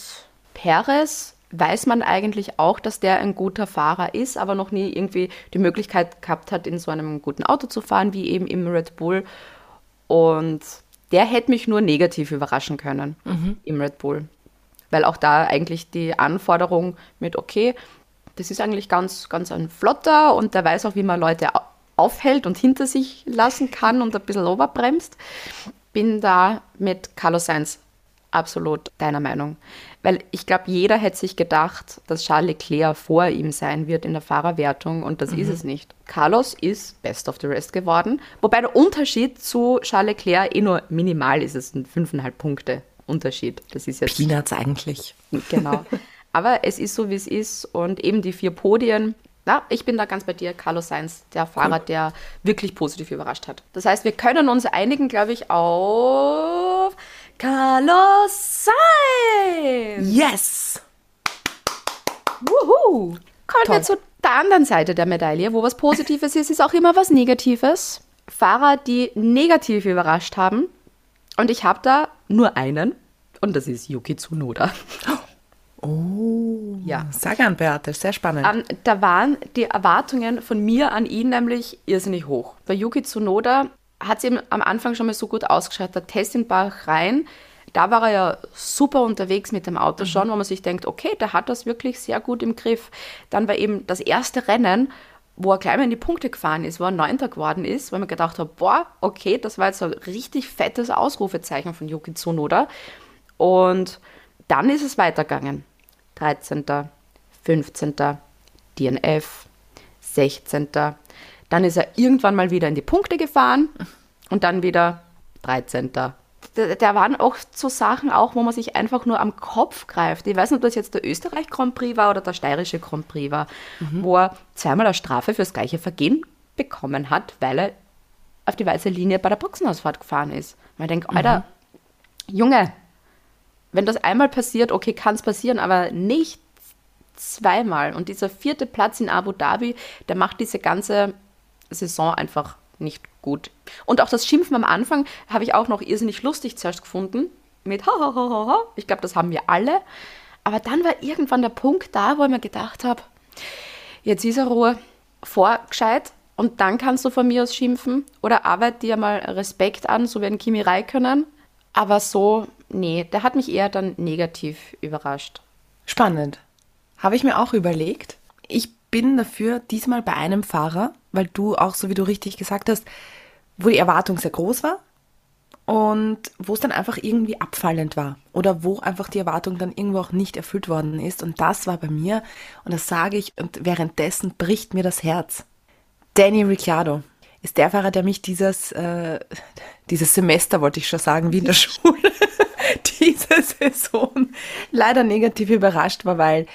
Perez weiß man eigentlich auch, dass der ein guter Fahrer ist, aber noch nie irgendwie die Möglichkeit gehabt hat, in so einem guten Auto zu fahren, wie eben im Red Bull. Und der hätte mich nur negativ überraschen können im Red Bull. Weil auch da eigentlich die Anforderung mit, okay, das ist eigentlich ganz, ganz ein Flotter und der weiß auch, wie man Leute au- aufhält und hinter sich lassen kann und ein bisschen oberbremst. Bin da mit Carlos Sainz absolut deiner Meinung. Weil ich glaube, jeder hätte sich gedacht, dass Charles Leclerc vor ihm sein wird in der Fahrerwertung und das ist es nicht. Carlos ist Best of the Rest geworden, wobei der Unterschied zu Charles Leclerc eh nur minimal ist. Es sind fünfeinhalb Punkte Unterschied. Das ist jetzt Peanuts eigentlich. Genau. Aber es ist so, wie es ist. Und eben die vier Podien. Ja, ich bin da ganz bei dir, Carlos Sainz, der Fahrer, der wirklich positiv überrascht hat. Das heißt, wir können uns einigen, glaube ich, auf Carlos Sainz. Yes! Wuhu. Kommen Toll. wir zu der anderen Seite der Medaille, wo was Positives ist, ist auch immer was Negatives. Fahrer, die negativ überrascht haben. Und ich habe da nur einen. Und das ist Yuki Tsunoda. Oh, Ja. Sag an, Beate, sehr spannend. Ähm, da waren die Erwartungen von mir an ihn nämlich irrsinnig hoch. Bei Yuki Tsunoda hat es ihm am Anfang schon mal so gut ausgeschaut, der Test in Bahrain, da war er ja super unterwegs mit dem Auto schon, wo man sich denkt, okay, der hat das wirklich sehr gut im Griff. Dann war eben das erste Rennen, wo er gleich mal in die Punkte gefahren ist, wo er Neunter geworden ist, weil man gedacht hat, boah, okay, das war jetzt ein richtig fettes Ausrufezeichen von Yuki Tsunoda. Und dann ist es weitergegangen. 13., 15., DNF, 16. Dann ist er irgendwann mal wieder in die Punkte gefahren und dann wieder 13. Da, da waren auch so Sachen auch, wo man sich einfach nur am Kopf greift. Ich weiß nicht, ob das jetzt der Österreich Grand Prix war oder der steirische Grand Prix war, wo er zweimal eine Strafe fürs gleiche Vergehen bekommen hat, weil er auf die weiße Linie bei der Boxenausfahrt gefahren ist. Man denkt, Alter, Junge, wenn das einmal passiert, okay, kann es passieren, aber nicht zweimal. Und dieser vierte Platz in Abu Dhabi, der macht diese ganze Saison einfach nicht gut. Und auch das Schimpfen am Anfang habe ich auch noch irrsinnig lustig zuerst gefunden. Mit ha, ha, ha, ha, ha. Ich glaube, das haben wir alle. Aber dann war irgendwann der Punkt da, wo ich mir gedacht habe, jetzt ist er Ruhe, vorgescheit und dann kannst du von mir aus schimpfen oder arbeit dir mal Respekt an, so wie ein Kimi Räikkönen. Aber so, nee, der hat mich eher dann negativ überrascht. Spannend. Habe ich mir auch überlegt. Ich bin dafür diesmal bei einem Fahrer, weil du auch, so wie du richtig gesagt hast, wo die Erwartung sehr groß war und wo es dann einfach irgendwie abfallend war oder wo einfach die Erwartung dann irgendwo auch nicht erfüllt worden ist. Und das war bei mir, und das sage ich, und währenddessen bricht mir das Herz. Danny Ricciardo ist der Fahrer, der mich dieses, äh, dieses Semester, wollte ich schon sagen, wie in der Schule, diese Saison leider negativ überrascht war, weil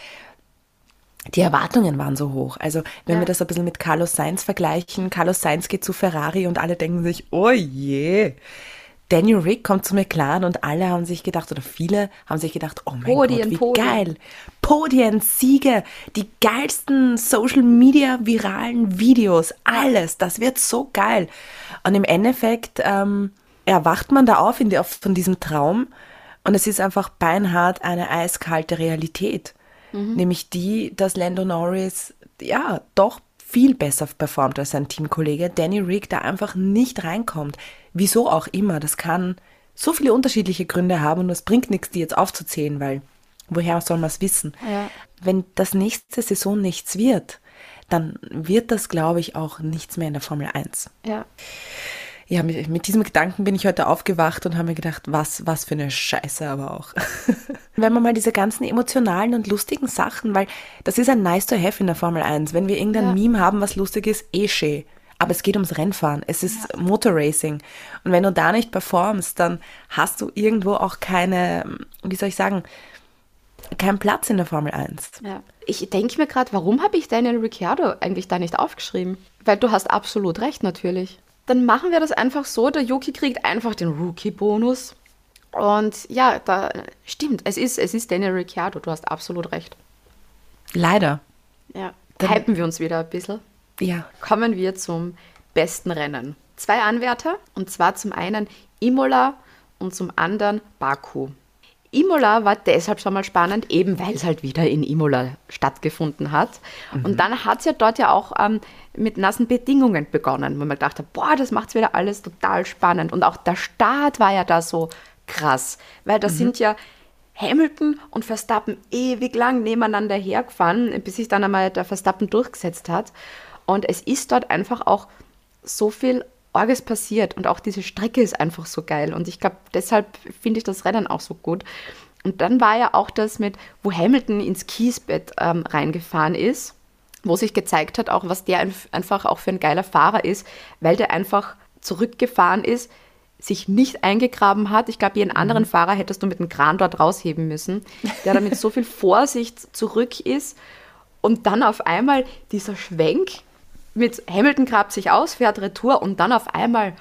die Erwartungen waren so hoch. Also wenn Ja. wir das ein bisschen mit Carlos Sainz vergleichen, Carlos Sainz geht zu Ferrari und alle denken sich, oh je. Daniel Rick kommt zu McLaren und alle haben sich gedacht, oder viele haben sich gedacht, oh mein Podien, Gott, wie Podien. geil. Podien, Siege, die geilsten Social Media viralen Videos, alles, das wird so geil. Und im Endeffekt ähm, erwacht man da auf in die, auf, von diesem Traum und es ist einfach beinhart eine eiskalte Realität. Nämlich die, dass Lando Norris ja doch viel besser performt als sein Teamkollege Danny Rick, der einfach nicht reinkommt. Wieso auch immer, das kann so viele unterschiedliche Gründe haben und es bringt nichts, die jetzt aufzuzählen, weil woher soll man es wissen? Ja. Wenn das nächste Saison nichts wird, dann wird das, glaube ich, auch nichts mehr in der Formel 1. Ja. Ja, mit, mit diesem Gedanken bin ich heute aufgewacht und habe mir gedacht, was, was für eine Scheiße aber auch. Wenn man mal diese ganzen emotionalen und lustigen Sachen, weil das ist ein nice to have in der Formel 1. Wenn wir irgendein Ja. Meme haben, was lustig ist, eh schön. Aber es geht ums Rennfahren. Es ist Motorracing. Und wenn du da nicht performst, dann hast du irgendwo auch keine, wie soll ich sagen, keinen Platz in der Formel 1. Ja. Ich denke mir gerade, warum habe ich Daniel Ricciardo eigentlich da nicht aufgeschrieben? Weil du hast absolut recht, natürlich. Dann machen wir das einfach so, der Yuki kriegt einfach den Rookie-Bonus. Und ja, da stimmt, es ist, es ist Daniel Ricciardo, du hast absolut recht. Leider. Ja. Dann- Hypen wir uns wieder ein bisschen. Ja. Kommen wir zum besten Rennen. Zwei Anwärter, und zwar zum einen Imola und zum anderen Baku. Imola war deshalb schon mal spannend, eben weil es halt wieder in Imola stattgefunden hat. Und dann hat es ja dort ja auch ähm, mit nassen Bedingungen begonnen, wo man gedacht hat, boah, das macht wieder alles total spannend. Und auch der Start war ja da so krass, weil da sind ja Hamilton und Verstappen ewig lang nebeneinander hergefahren, bis sich dann einmal der Verstappen durchgesetzt hat. Und es ist dort einfach auch so viel Orges passiert und auch diese Strecke ist einfach so geil. Und ich glaube, deshalb finde ich das Rennen auch so gut. Und dann war ja auch das mit, wo Hamilton ins Kiesbett ähm, reingefahren ist, wo sich gezeigt hat, auch was der einf- einfach auch für ein geiler Fahrer ist, weil der einfach zurückgefahren ist, sich nicht eingegraben hat. Ich glaube, jeden anderen Fahrer hättest du mit dem Kran dort rausheben müssen, der da mit so viel Vorsicht zurück ist und dann auf einmal dieser Schwenk mit Hamilton grabt sich aus, fährt Retour und dann auf einmal,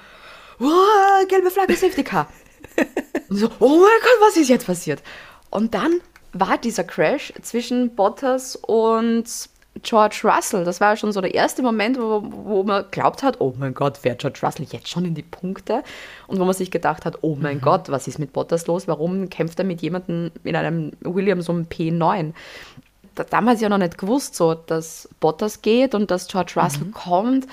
wow, gelbe Flagge, Safety Car. Und so, oh mein Gott, was ist jetzt passiert? Und dann war dieser Crash zwischen Bottas und George Russell. Das war ja schon so der erste Moment, wo, wo man glaubt hat, oh mein Gott, fährt George Russell jetzt schon in die Punkte? Und wo man sich gedacht hat, oh mein Gott, was ist mit Bottas los? Warum kämpft er mit jemandem in einem Williams um P9? Da, damals ja noch nicht gewusst, so, dass Bottas geht und dass George Russell kommt.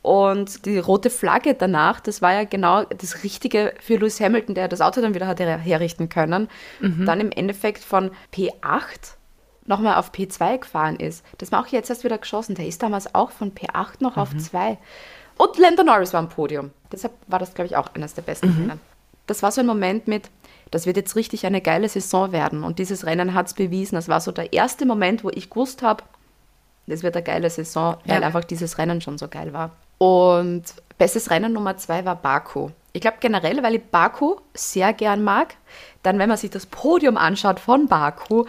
Und die rote Flagge danach, das war ja genau das Richtige für Lewis Hamilton, der das Auto dann wieder hat her- herrichten können. Dann im Endeffekt von P8 nochmal auf P2 gefahren ist. Das war auch jetzt erst wieder geschossen. Der ist damals auch von P8 noch auf 2. Und Lando Norris war am Podium. Deshalb war das, glaube ich, auch eines der besten Rennen. Das war so ein Moment mit, das wird jetzt richtig eine geile Saison werden. Und dieses Rennen hat es bewiesen. Das war so der erste Moment, wo ich gewusst habe, das wird eine geile Saison, weil Ja. einfach dieses Rennen schon so geil war. Und bestes Rennen Nummer zwei war Baku. Ich glaube generell, weil ich Baku sehr gern mag. Dann, wenn man sich das Podium anschaut von Baku,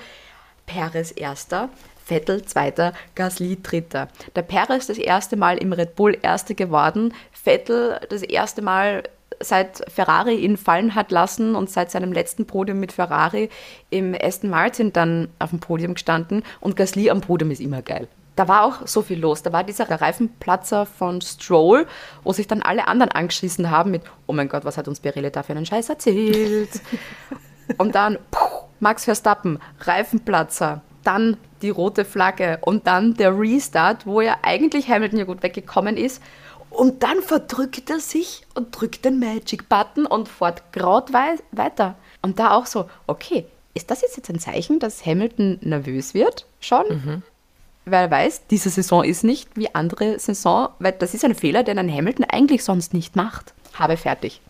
Perez erster, Vettel zweiter, Gasly dritter. Der Perez das erste Mal im Red Bull erster geworden, Vettel das erste Mal seit Ferrari ihn fallen hat lassen und seit seinem letzten Podium mit Ferrari im Aston Martin dann auf dem Podium gestanden und Gasly am Podium ist immer geil. Da war auch so viel los. Da war dieser Reifenplatzer von Stroll, wo sich dann alle anderen angeschissen haben mit, oh mein Gott, was hat uns Pirelli da für einen Scheiß erzählt? Und dann puh, Max Verstappen, Reifenplatzer, dann die rote Flagge und dann der Restart, wo ja eigentlich Hamilton ja gut weggekommen ist. Und dann verdrückt er sich und drückt den Magic-Button und fährt wei weiter. Und da auch so, okay, ist das jetzt ein Zeichen, dass Hamilton nervös wird? Schon? Weil er weiß, diese Saison ist nicht wie andere Saison, weil das ist ein Fehler, den ein Hamilton eigentlich sonst nicht macht. Habe fertig.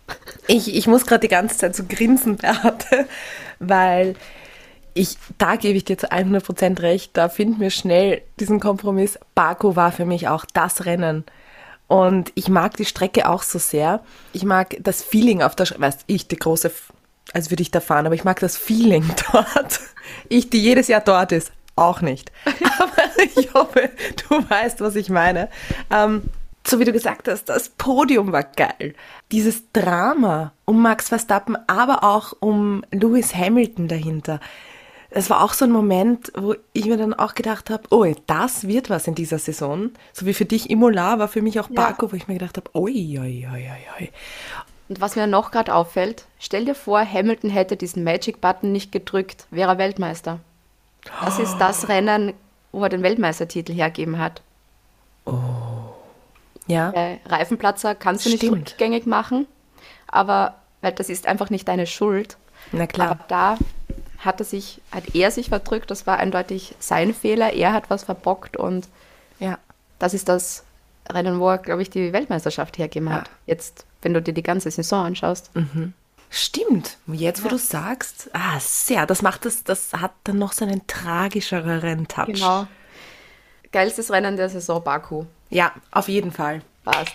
Ich, ich muss gerade die ganze Zeit so grinsen, Beate, weil ich, da gebe ich dir zu 100% recht, da finden wir schnell diesen Kompromiss. Baku war für mich auch das Rennen. Und ich mag die Strecke auch so sehr. Ich mag das Feeling auf der Strecke, weißt ich, die große, als würde ich da fahren, aber ich mag das Feeling dort. Ich, die jedes Jahr dort ist, auch nicht. Aber ich hoffe, du weißt, was ich meine. Ähm, so wie du gesagt hast, das Podium war geil. Dieses Drama um Max Verstappen, aber auch um Lewis Hamilton dahinter. Es war auch so ein Moment, wo ich mir dann auch gedacht habe, oh, das wird was in dieser Saison. So wie für dich Imola war für mich auch Baku, wo ich mir gedacht habe, oi, oi, oi, oi. Und was mir noch gerade auffällt, stell dir vor, Hamilton hätte diesen Magic-Button nicht gedrückt, wäre er Weltmeister. Das ist das Rennen, wo er den Weltmeistertitel hergeben hat. Ja. Äh, Reifenplatzer kannst du nicht Stimmt. rückgängig machen, aber weil das ist einfach nicht deine Schuld. Na klar. Aber da hat er sich, hat er sich verdrückt, das war eindeutig sein Fehler, er hat was verbockt und Ja. das ist das Rennen, wo er, glaube ich, die Weltmeisterschaft hergegeben hat. Ja. Jetzt, wenn du dir die ganze Saison anschaust. Stimmt. Jetzt, wo du sagst, ah, sehr, das macht das, das hat dann noch so einen tragischeren Touch. Genau. Geilstes Rennen der Saison Baku. Ja, auf jeden Fall. Passt.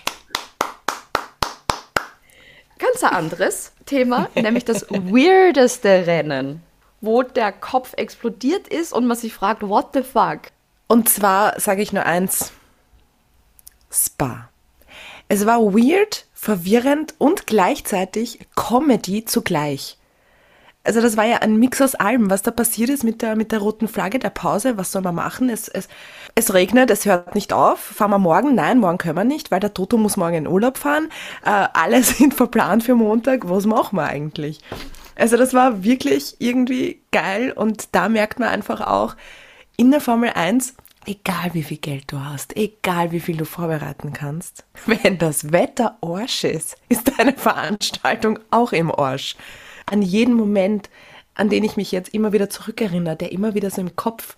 Ganz ein anderes Thema, nämlich das weirdeste Rennen, wo der Kopf explodiert ist und man sich fragt, what the fuck? Und zwar sage ich nur eins: Spa. Es war weird, verwirrend und gleichzeitig Comedy zugleich. Also das war ja ein Mix aus allem, was da passiert ist mit der, mit der roten Flagge, der Pause, was soll man machen? Es, es, es regnet, es hört nicht auf. Fahren wir morgen? Nein, morgen können wir nicht, weil der Toto muss morgen in Urlaub fahren. Äh, alle sind verplant für Montag. Was machen wir eigentlich? Also das war wirklich irgendwie geil und da merkt man einfach auch, in der Formel 1, egal wie viel Geld du hast, egal wie viel du vorbereiten kannst, wenn das Wetter Arsch ist, ist deine Veranstaltung auch im Arsch. An jeden Moment, an den ich mich jetzt immer wieder zurückerinnere, der immer wieder so im Kopf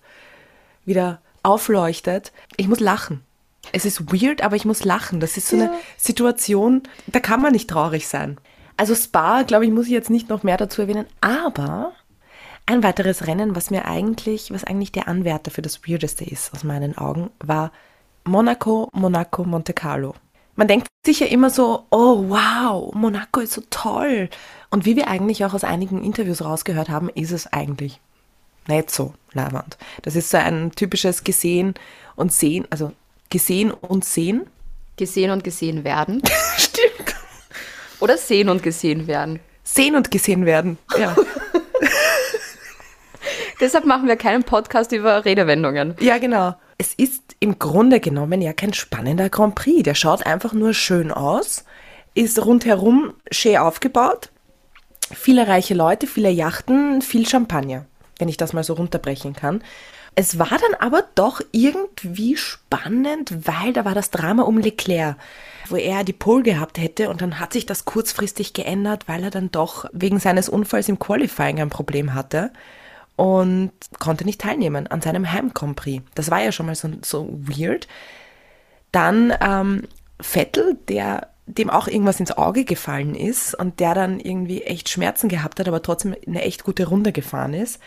wieder aufleuchtet, ich muss lachen. Es ist weird, aber ich muss lachen. Das ist so eine Situation, da kann man nicht traurig sein. Also Spa, glaube ich, muss ich jetzt nicht noch mehr dazu erwähnen, aber ein weiteres Rennen, was mir eigentlich, was eigentlich der Anwärter für das Weirdeste ist, aus meinen Augen, war Monaco, Monaco, Monte Carlo. Man denkt sich ja immer so, oh wow, Monaco ist so toll. Und wie wir eigentlich auch aus einigen Interviews rausgehört haben, ist es eigentlich nicht so leibend. Das ist so ein typisches Gesehen und Sehen, also gesehen und sehen. Gesehen und gesehen werden. Stimmt. Oder sehen und gesehen werden. Sehen und gesehen werden. Ja. Deshalb machen wir keinen Podcast über Redewendungen. Ja, genau. Es ist im Grunde genommen ja kein spannender Grand Prix. Der schaut einfach nur schön aus, ist rundherum schön aufgebaut, viele reiche Leute, viele Yachten, viel Champagner, wenn ich das mal so runterbrechen kann. Es war dann aber doch irgendwie spannend, weil da war das Drama um Leclerc, wo er die Pole gehabt hätte und dann hat sich das kurzfristig geändert, weil er dann doch wegen seines Unfalls im Qualifying ein Problem hatte und konnte nicht teilnehmen an seinem Heim Grand Prix. Das war ja schon mal so, so weird. Dann ähm, Vettel, der dem auch irgendwas ins Auge gefallen ist und der dann irgendwie echt Schmerzen gehabt hat, aber trotzdem eine echt gute Runde gefahren ist.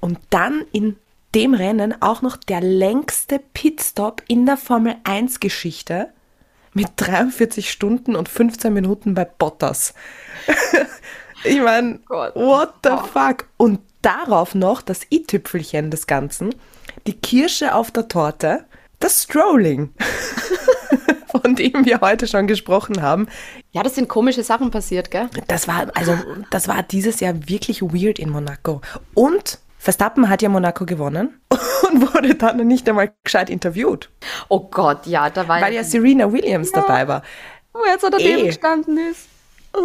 Und dann in dem Rennen auch noch der längste Pitstop in der Formel 1 Geschichte mit 43 Stunden und 15 Minuten bei Bottas. ich meine, what the fuck? Und darauf noch das i-Tüpfelchen des Ganzen, die Kirsche auf der Torte, das Strolling, von dem wir heute schon gesprochen haben. Ja, das sind komische Sachen passiert, gell? Das war, also, das war dieses Jahr wirklich weird in Monaco. Und Verstappen hat ja Monaco gewonnen und wurde dann nicht einmal gescheit interviewt, Oh Gott, ja, da war weil ja Serena Williams dabei war. wo jetzt unter dem Eh. gestanden ist.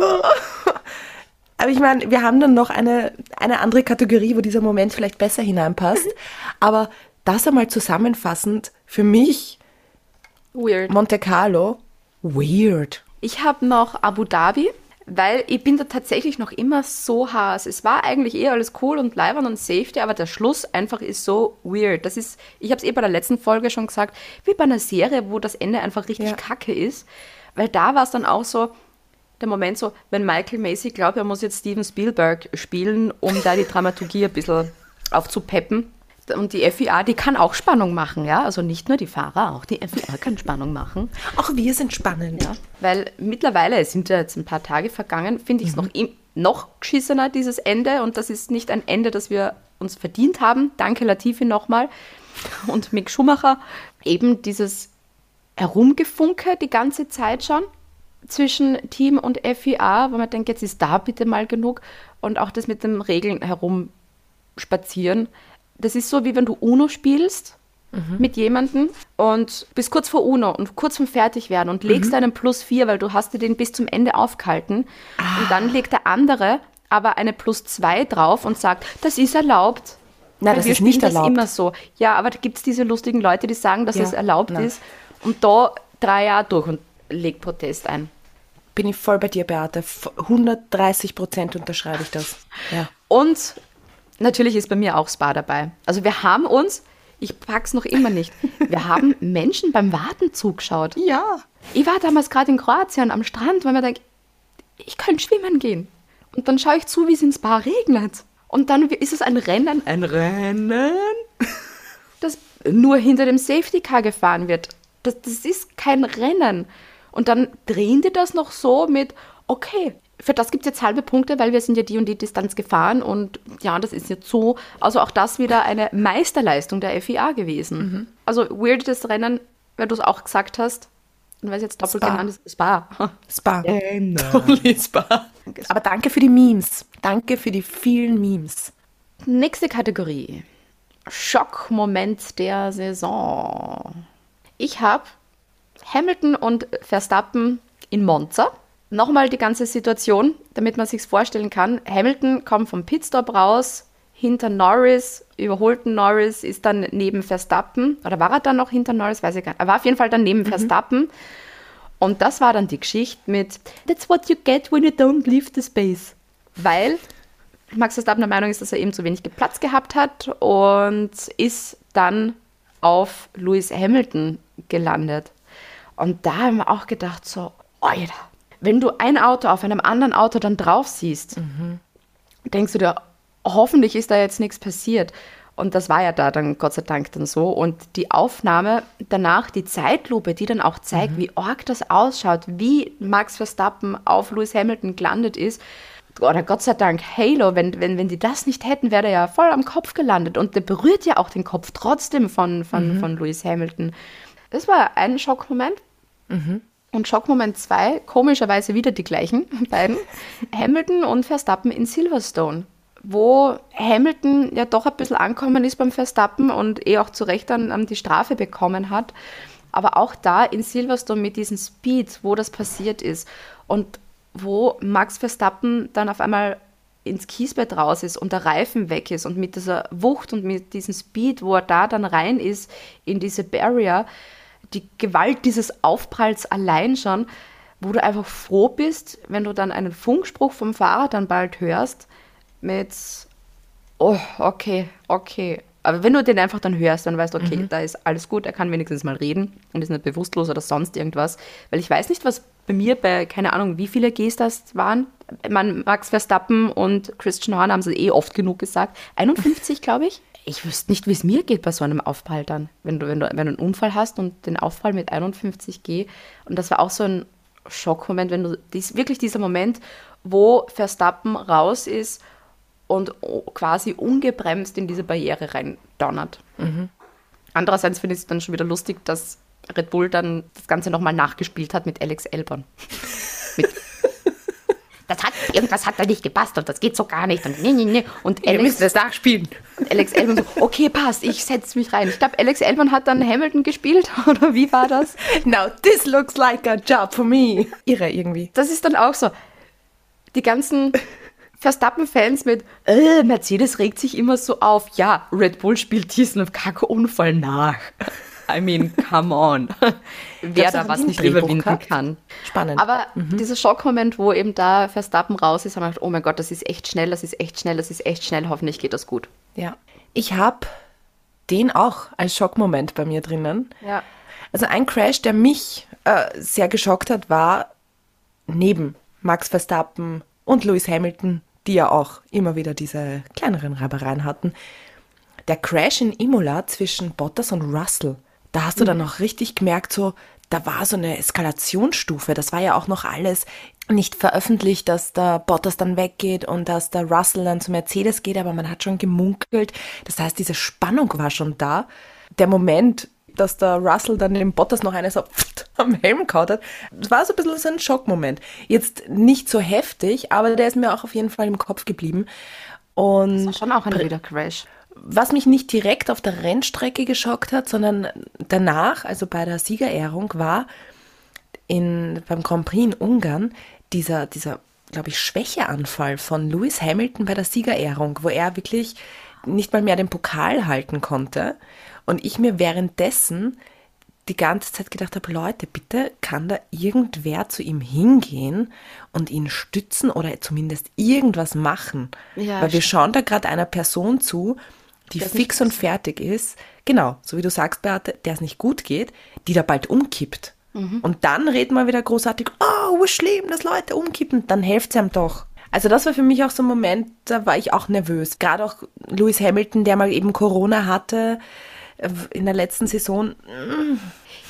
Aber ich meine, wir haben dann noch eine, eine andere Kategorie, wo dieser Moment vielleicht besser hineinpasst. Aber das einmal zusammenfassend, für mich Weird. Monte Carlo, weird. Ich habe noch Abu Dhabi, weil ich bin da tatsächlich noch immer so Haas. Es war eigentlich eher alles cool und leibern und Safety, aber der Schluss einfach ist so weird. Das ist, ich habe es eh bei der letzten Folge schon gesagt, wie bei einer Serie, wo das Ende einfach richtig Ja. kacke ist. Weil da war es dann auch so, der Moment so, wenn Michael Macy glaubt, er muss jetzt Steven Spielberg spielen, um da die Dramaturgie ein bisschen aufzupeppen. Und die FIA, die kann auch Spannung machen, ja. Also nicht nur die Fahrer, auch die FIA kann Spannung machen. Auch wir sind spannend. Ja, weil mittlerweile, es sind ja jetzt ein paar Tage vergangen, finde ich es noch, im- noch geschissener, dieses Ende. Und das ist nicht ein Ende, das wir uns verdient haben. Danke Latifi nochmal und Mick Schumacher. Eben dieses Herumgefunke die ganze Zeit schon zwischen Team und FIA, wo man denkt, jetzt ist da bitte mal genug. Und auch das mit den Regeln herumspazieren. Das ist so, wie wenn du Uno spielst mit jemandem und bist kurz vor Uno und kurz vom Fertigwerden und legst einen Plus 4, weil du hast dir den bis zum Ende aufgehalten. Und dann legt der andere aber eine Plus 2 drauf und sagt, das ist erlaubt. Nein, das ist nicht erlaubt. Das immer so. Ja, aber da gibt es diese lustigen Leute, die sagen, dass Ja, es erlaubt nein. ist. Und da drei Jahre durch und legt Protest ein. Bin ich voll bei dir, Beate. F- 130 Prozent unterschreibe ich das. Ja. Und natürlich ist bei mir auch Spa dabei. Also wir haben uns, ich pack's noch immer nicht, wir haben Menschen beim Warten zugeschaut. Ja. Ich war damals gerade in Kroatien am Strand, weil mir denke, ich könnte schwimmen gehen. Und dann schaue ich zu, wie es ins Spa regnet. Und dann ist es ein Rennen, ein Rennen, das nur hinter dem Safety Car gefahren wird. Das, das ist kein Rennen. Und dann drehen die das noch so mit, okay, für das gibt es jetzt halbe Punkte, weil wir sind ja die und die Distanz gefahren und ja, das ist jetzt so. Also auch das wieder eine Meisterleistung der FIA gewesen. Also weirdes Rennen, weil du es auch gesagt hast, und weil es jetzt doppelt Spa. genannt ist, Spa. Spa. Totally Spa. Aber danke für die Memes. Danke für die vielen Memes. Nächste Kategorie. Schockmoment der Saison. Ich habe Hamilton und Verstappen in Monza. Nochmal die ganze Situation, damit man sich vorstellen kann. Hamilton kommt vom Pitstop raus, hinter Norris, überholten Norris, ist dann neben Verstappen. Oder war er dann noch hinter Norris? Weiß ich gar nicht. Er war auf jeden Fall dann neben Verstappen. Und das war dann die Geschichte mit That's what you get when you don't leave the space. Weil Max Verstappen der Meinung ist, dass er eben zu wenig Platz gehabt hat und ist dann auf Lewis Hamilton gelandet. Und da haben wir auch gedacht, so, Alter, wenn du ein Auto auf einem anderen Auto dann drauf siehst, denkst du dir, hoffentlich ist da jetzt nichts passiert. Und das war ja da dann Gott sei Dank dann so. Und die Aufnahme danach, die Zeitlupe, die dann auch zeigt, wie arg das ausschaut, wie Max Verstappen auf Lewis Hamilton gelandet ist. Oder Gott sei Dank Halo, wenn, wenn, wenn die das nicht hätten, wäre er ja voll am Kopf gelandet. Und der berührt ja auch den Kopf trotzdem von, von, von Lewis Hamilton. Das war ein Schockmoment. Und Schockmoment 2, komischerweise wieder die gleichen beiden, Hamilton und Verstappen in Silverstone, wo Hamilton ja doch ein bisschen ankommen ist beim Verstappen und eh auch zu Recht dann ähm, die Strafe bekommen hat. Aber auch da in Silverstone mit diesem Speed, wo das passiert ist und wo Max Verstappen dann auf einmal ins Kiesbett raus ist und der Reifen weg ist und mit dieser Wucht und mit diesem Speed, wo er da dann rein ist in diese Barrier, die Gewalt dieses Aufpralls allein schon, wo du einfach froh bist, wenn du dann einen Funkspruch vom Fahrer dann bald hörst mit oh, okay, okay. Aber wenn du den einfach dann hörst, dann weißt du, okay, da ist alles gut, er kann wenigstens mal reden und ist nicht bewusstlos oder sonst irgendwas. Weil ich weiß nicht, was bei mir bei, keine Ahnung, wie viele Gs das waren. Man, Max Verstappen und Christian Horner haben es eh oft genug gesagt. 51, glaube ich. Ich wüsste nicht, wie es mir geht bei so einem Aufprall dann. Wenn du, wenn, du, wenn du einen Unfall hast und den Aufprall mit 51 G. Und das war auch so ein Schockmoment, wenn du dies, wirklich dieser Moment, wo Verstappen raus ist und quasi ungebremst in diese Barriere rein donnert. Andererseits finde ich es dann schon wieder lustig, dass Red Bull dann das Ganze nochmal nachgespielt hat mit Alex Elbern. mit das hat, irgendwas hat da nicht gepasst und das geht so gar nicht und nee, nee, nee. Und Ihr Alex, müsst das nachspielen. Alex Elbern so, okay, passt, ich setze mich rein. Ich glaube, Alex Elbern hat dann Hamilton gespielt, oder wie war das? Now this looks like a job for me. Irre irgendwie. Das ist dann auch so. Die ganzen Verstappen-Fans mit, äh, Mercedes regt sich immer so auf. Ja, Red Bull spielt diesen Kacke-Unfall nach. I mean, come on. Wer da was nicht überwinden kann. Spannend. Aber dieser Schockmoment, wo eben da Verstappen raus ist, haben wir gedacht, oh mein Gott, das ist echt schnell, das ist echt schnell, das ist echt schnell, hoffentlich geht das gut. Ja. Ich habe den auch als Schockmoment bei mir drinnen. Ja. Also ein Crash, der mich äh, sehr geschockt hat, war neben Max Verstappen und Lewis Hamilton, die ja auch immer wieder diese kleineren Reibereien hatten. Der Crash in Imola zwischen Bottas und Russell. Da hast du dann noch richtig gemerkt, so, da war so eine Eskalationsstufe. Das war ja auch noch alles nicht veröffentlicht, dass der Bottas dann weggeht und dass der Russell dann zu Mercedes geht, aber man hat schon gemunkelt. Das heißt, diese Spannung war schon da. Der Moment, dass der Russell dann dem Bottas noch eine so am Helm kaut hat, das war so ein bisschen so ein Schockmoment. Jetzt nicht so heftig, aber der ist mir auch auf jeden Fall im Kopf geblieben. Und Das war schon auch ein wieder Crash. Was mich nicht direkt auf der Rennstrecke geschockt hat, sondern danach, also bei der Siegerehrung, war in, beim Grand Prix in Ungarn dieser, dieser glaube ich, Schwächeanfall von Lewis Hamilton bei der Siegerehrung, wo er wirklich nicht mal mehr den Pokal halten konnte. Und ich mir währenddessen die ganze Zeit gedacht habe, Leute, bitte kann da irgendwer zu ihm hingehen und ihn stützen oder zumindest irgendwas machen. Ja, Weil wir schauen da gerade einer Person zu, die fix und fertig ist, genau, so wie du sagst, Beate, der es nicht gut geht, die da bald umkippt. Mhm. Und dann reden wir wieder großartig, oh, was schlimm, dass Leute umkippen, dann helft es einem doch. Also das war für mich auch so ein Moment, da war ich auch nervös. Gerade auch Lewis Hamilton, der mal eben Corona hatte äh, in der letzten Saison.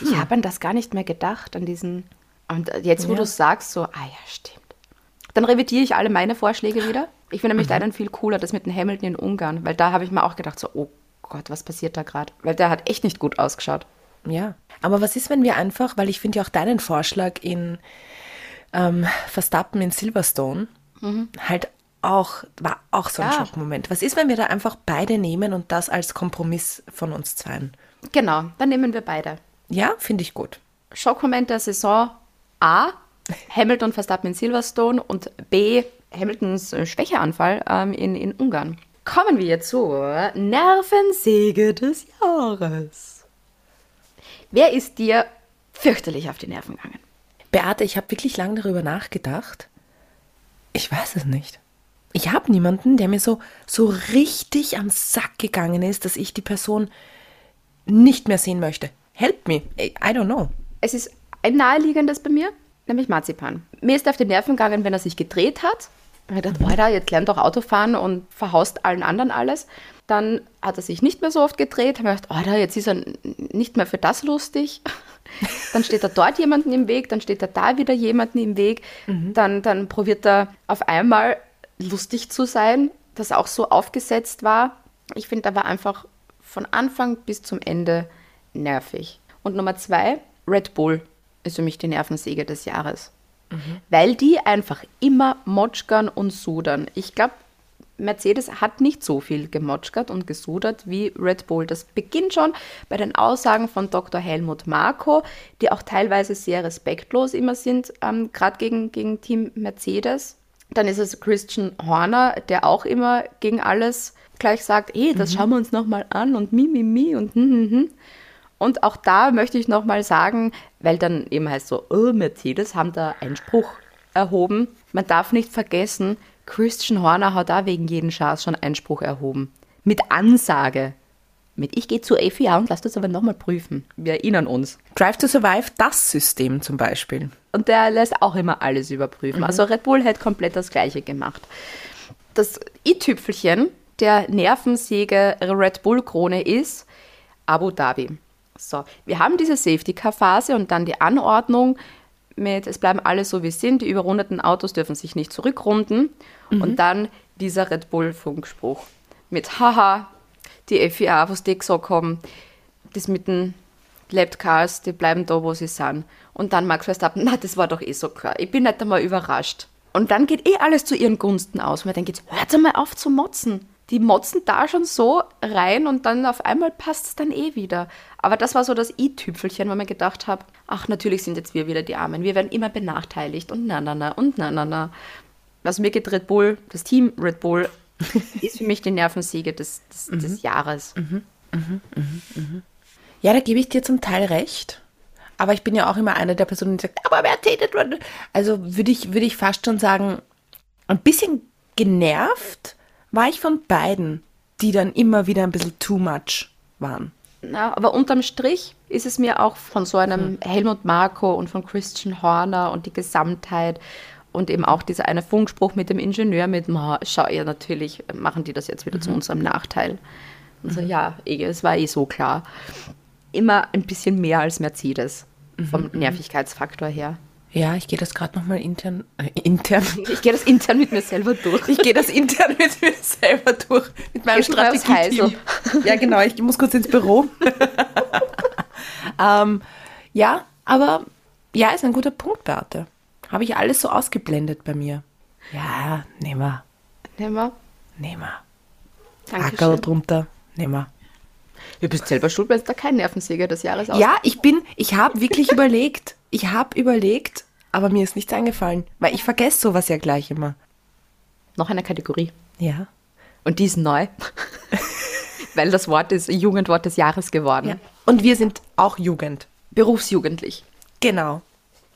Ich habe an das gar nicht mehr gedacht, an diesen. Und jetzt, wo Ja. du sagst, so, ah ja, stimmt. Dann revidiere ich alle meine Vorschläge wieder. Ich finde Mhm. nämlich deinen viel cooler, das mit dem Hamilton in Ungarn, weil da habe ich mir auch gedacht, so, oh Gott, was passiert da gerade? Weil der hat echt nicht gut ausgeschaut. Ja, aber was ist, wenn wir einfach, weil ich finde ja auch deinen Vorschlag in ähm, Verstappen in Silverstone halt auch, war auch so ein Mhm. Ja. Schockmoment. Was ist, wenn wir da einfach beide nehmen und das als Kompromiss von uns zweien? Genau, dann nehmen wir beide. Ja, finde ich gut. Schockmoment der Saison A, Hamilton Verstappen in Silverstone und B, Hamiltons äh, Schwächeanfall ähm, in, in Ungarn. Kommen wir zur Nervensäge des Jahres. Wer ist dir fürchterlich auf die Nerven gegangen? Beate, ich habe wirklich lange darüber nachgedacht. Ich weiß es nicht. Ich habe niemanden, der mir so, so richtig am Sack gegangen ist, dass ich die Person nicht mehr sehen möchte. Help me. I don't know. Es ist ein naheliegendes bei mir, nämlich Marzipan. Mir ist auf die Nerven gegangen, wenn er sich gedreht hat. Ich habe gedacht, Alter, jetzt lernt doch Autofahren und verhaust allen anderen alles. Dann hat er sich nicht mehr so oft gedreht. Habe mir gedacht, Alter, jetzt ist er nicht mehr für das lustig. Dann steht er dort jemanden im Weg, dann steht er da wieder jemanden im Weg. Dann, dann probiert er auf einmal lustig zu sein, das auch so aufgesetzt war. Ich finde, er war einfach von Anfang bis zum Ende nervig. Und Nummer zwei, Red Bull ist für mich die Nervensäge des Jahres. Weil die einfach immer motschgern und sudern. Ich glaube, Mercedes hat nicht so viel gemotschgert und gesudert wie Red Bull. Das beginnt schon bei den Aussagen von Dr. Helmut Marko, die auch teilweise sehr respektlos immer sind, ähm, gerade gegen, gegen Team Mercedes. Dann ist es Christian Horner, der auch immer gegen alles gleich sagt, eh, das schauen wir uns nochmal an und mi, mi, mi und hm, hm, hm. Und auch da möchte ich nochmal sagen, weil dann eben heißt so, oh, Mercedes haben da Einspruch erhoben. Man darf nicht vergessen, Christian Horner hat da wegen jeden Schaß schon Einspruch erhoben. Mit Ansage. Mit ich gehe zur FIA und lass das aber nochmal prüfen. Wir erinnern uns. Drive to Survive, das System zum Beispiel. Und der lässt auch immer alles überprüfen. Also Red Bull hätte komplett das Gleiche gemacht. Das i-Tüpfelchen der Nervensäge Red Bull-Krone ist Abu Dhabi. So, wir haben diese Safety-Car-Phase und dann die Anordnung mit, es bleiben alle so wie es sind, die überrundeten Autos dürfen sich nicht zurückrunden. Und dann dieser Red Bull-Funkspruch mit, haha, die FIA, was die gesagt haben, das mit den Lapped Cars, die bleiben da, wo sie sind. Und dann Max Verstappen, na, das war doch eh so klar. Ich bin nicht einmal überrascht. Und dann geht eh alles zu ihren Gunsten aus. Und man denkt, hört einmal auf zu motzen. Die motzen da schon so rein und dann auf einmal passt es dann eh wieder. Aber das war so das i-Tüpfelchen, wo man gedacht habe, ach, natürlich sind jetzt wir wieder die Armen. Wir werden immer benachteiligt und na, na, na und na, na, na. Also mir geht Red Bull, das Team Red Bull, ist für mich die Nervensäge des, des, des Jahres. Ja, da gebe ich dir zum Teil recht. Aber ich bin ja auch immer eine der Personen, die sagt, aber Mercedes. Also würde ich, würde ich fast schon sagen, ein bisschen genervt war ich von beiden, die dann immer wieder ein bisschen too much waren. Ja, aber unterm Strich ist es mir auch von so einem Helmut Marko und von Christian Horner und die Gesamtheit und eben auch dieser eine Funkspruch mit dem Ingenieur mit, "Ma, schau, ja, natürlich machen die das jetzt wieder zu unserem Nachteil. Und so, ja, eh, es war eh so klar. Immer ein bisschen mehr als Mercedes vom Nervigkeitsfaktor her. Ja, ich gehe das gerade nochmal intern, äh, intern. Ich gehe das intern mit mir selber durch. Ich gehe das intern mit mir selber durch, mit meinem Strategie-Team. Ja, genau, ich muss kurz ins Büro. ähm, ja, aber ja, ist ein guter Punkt, Beate. Habe ich alles so ausgeblendet bei mir. Ja, nehmen wir, Nehmen wir. nehmen wir. Ackerl drunter, nehmen wir. Du bist selber schuld, wenn es da kein Nervensäger des Jahres aus. Ja, ich bin, ich habe wirklich überlegt. Ich habe überlegt, aber mir ist nichts eingefallen, weil ich vergesse sowas ja gleich immer. Noch eine Kategorie. Ja. Und die ist neu. Weil das Wort ist Jugendwort des Jahres geworden. Und wir sind auch Jugend. berufsjugendlich. Genau.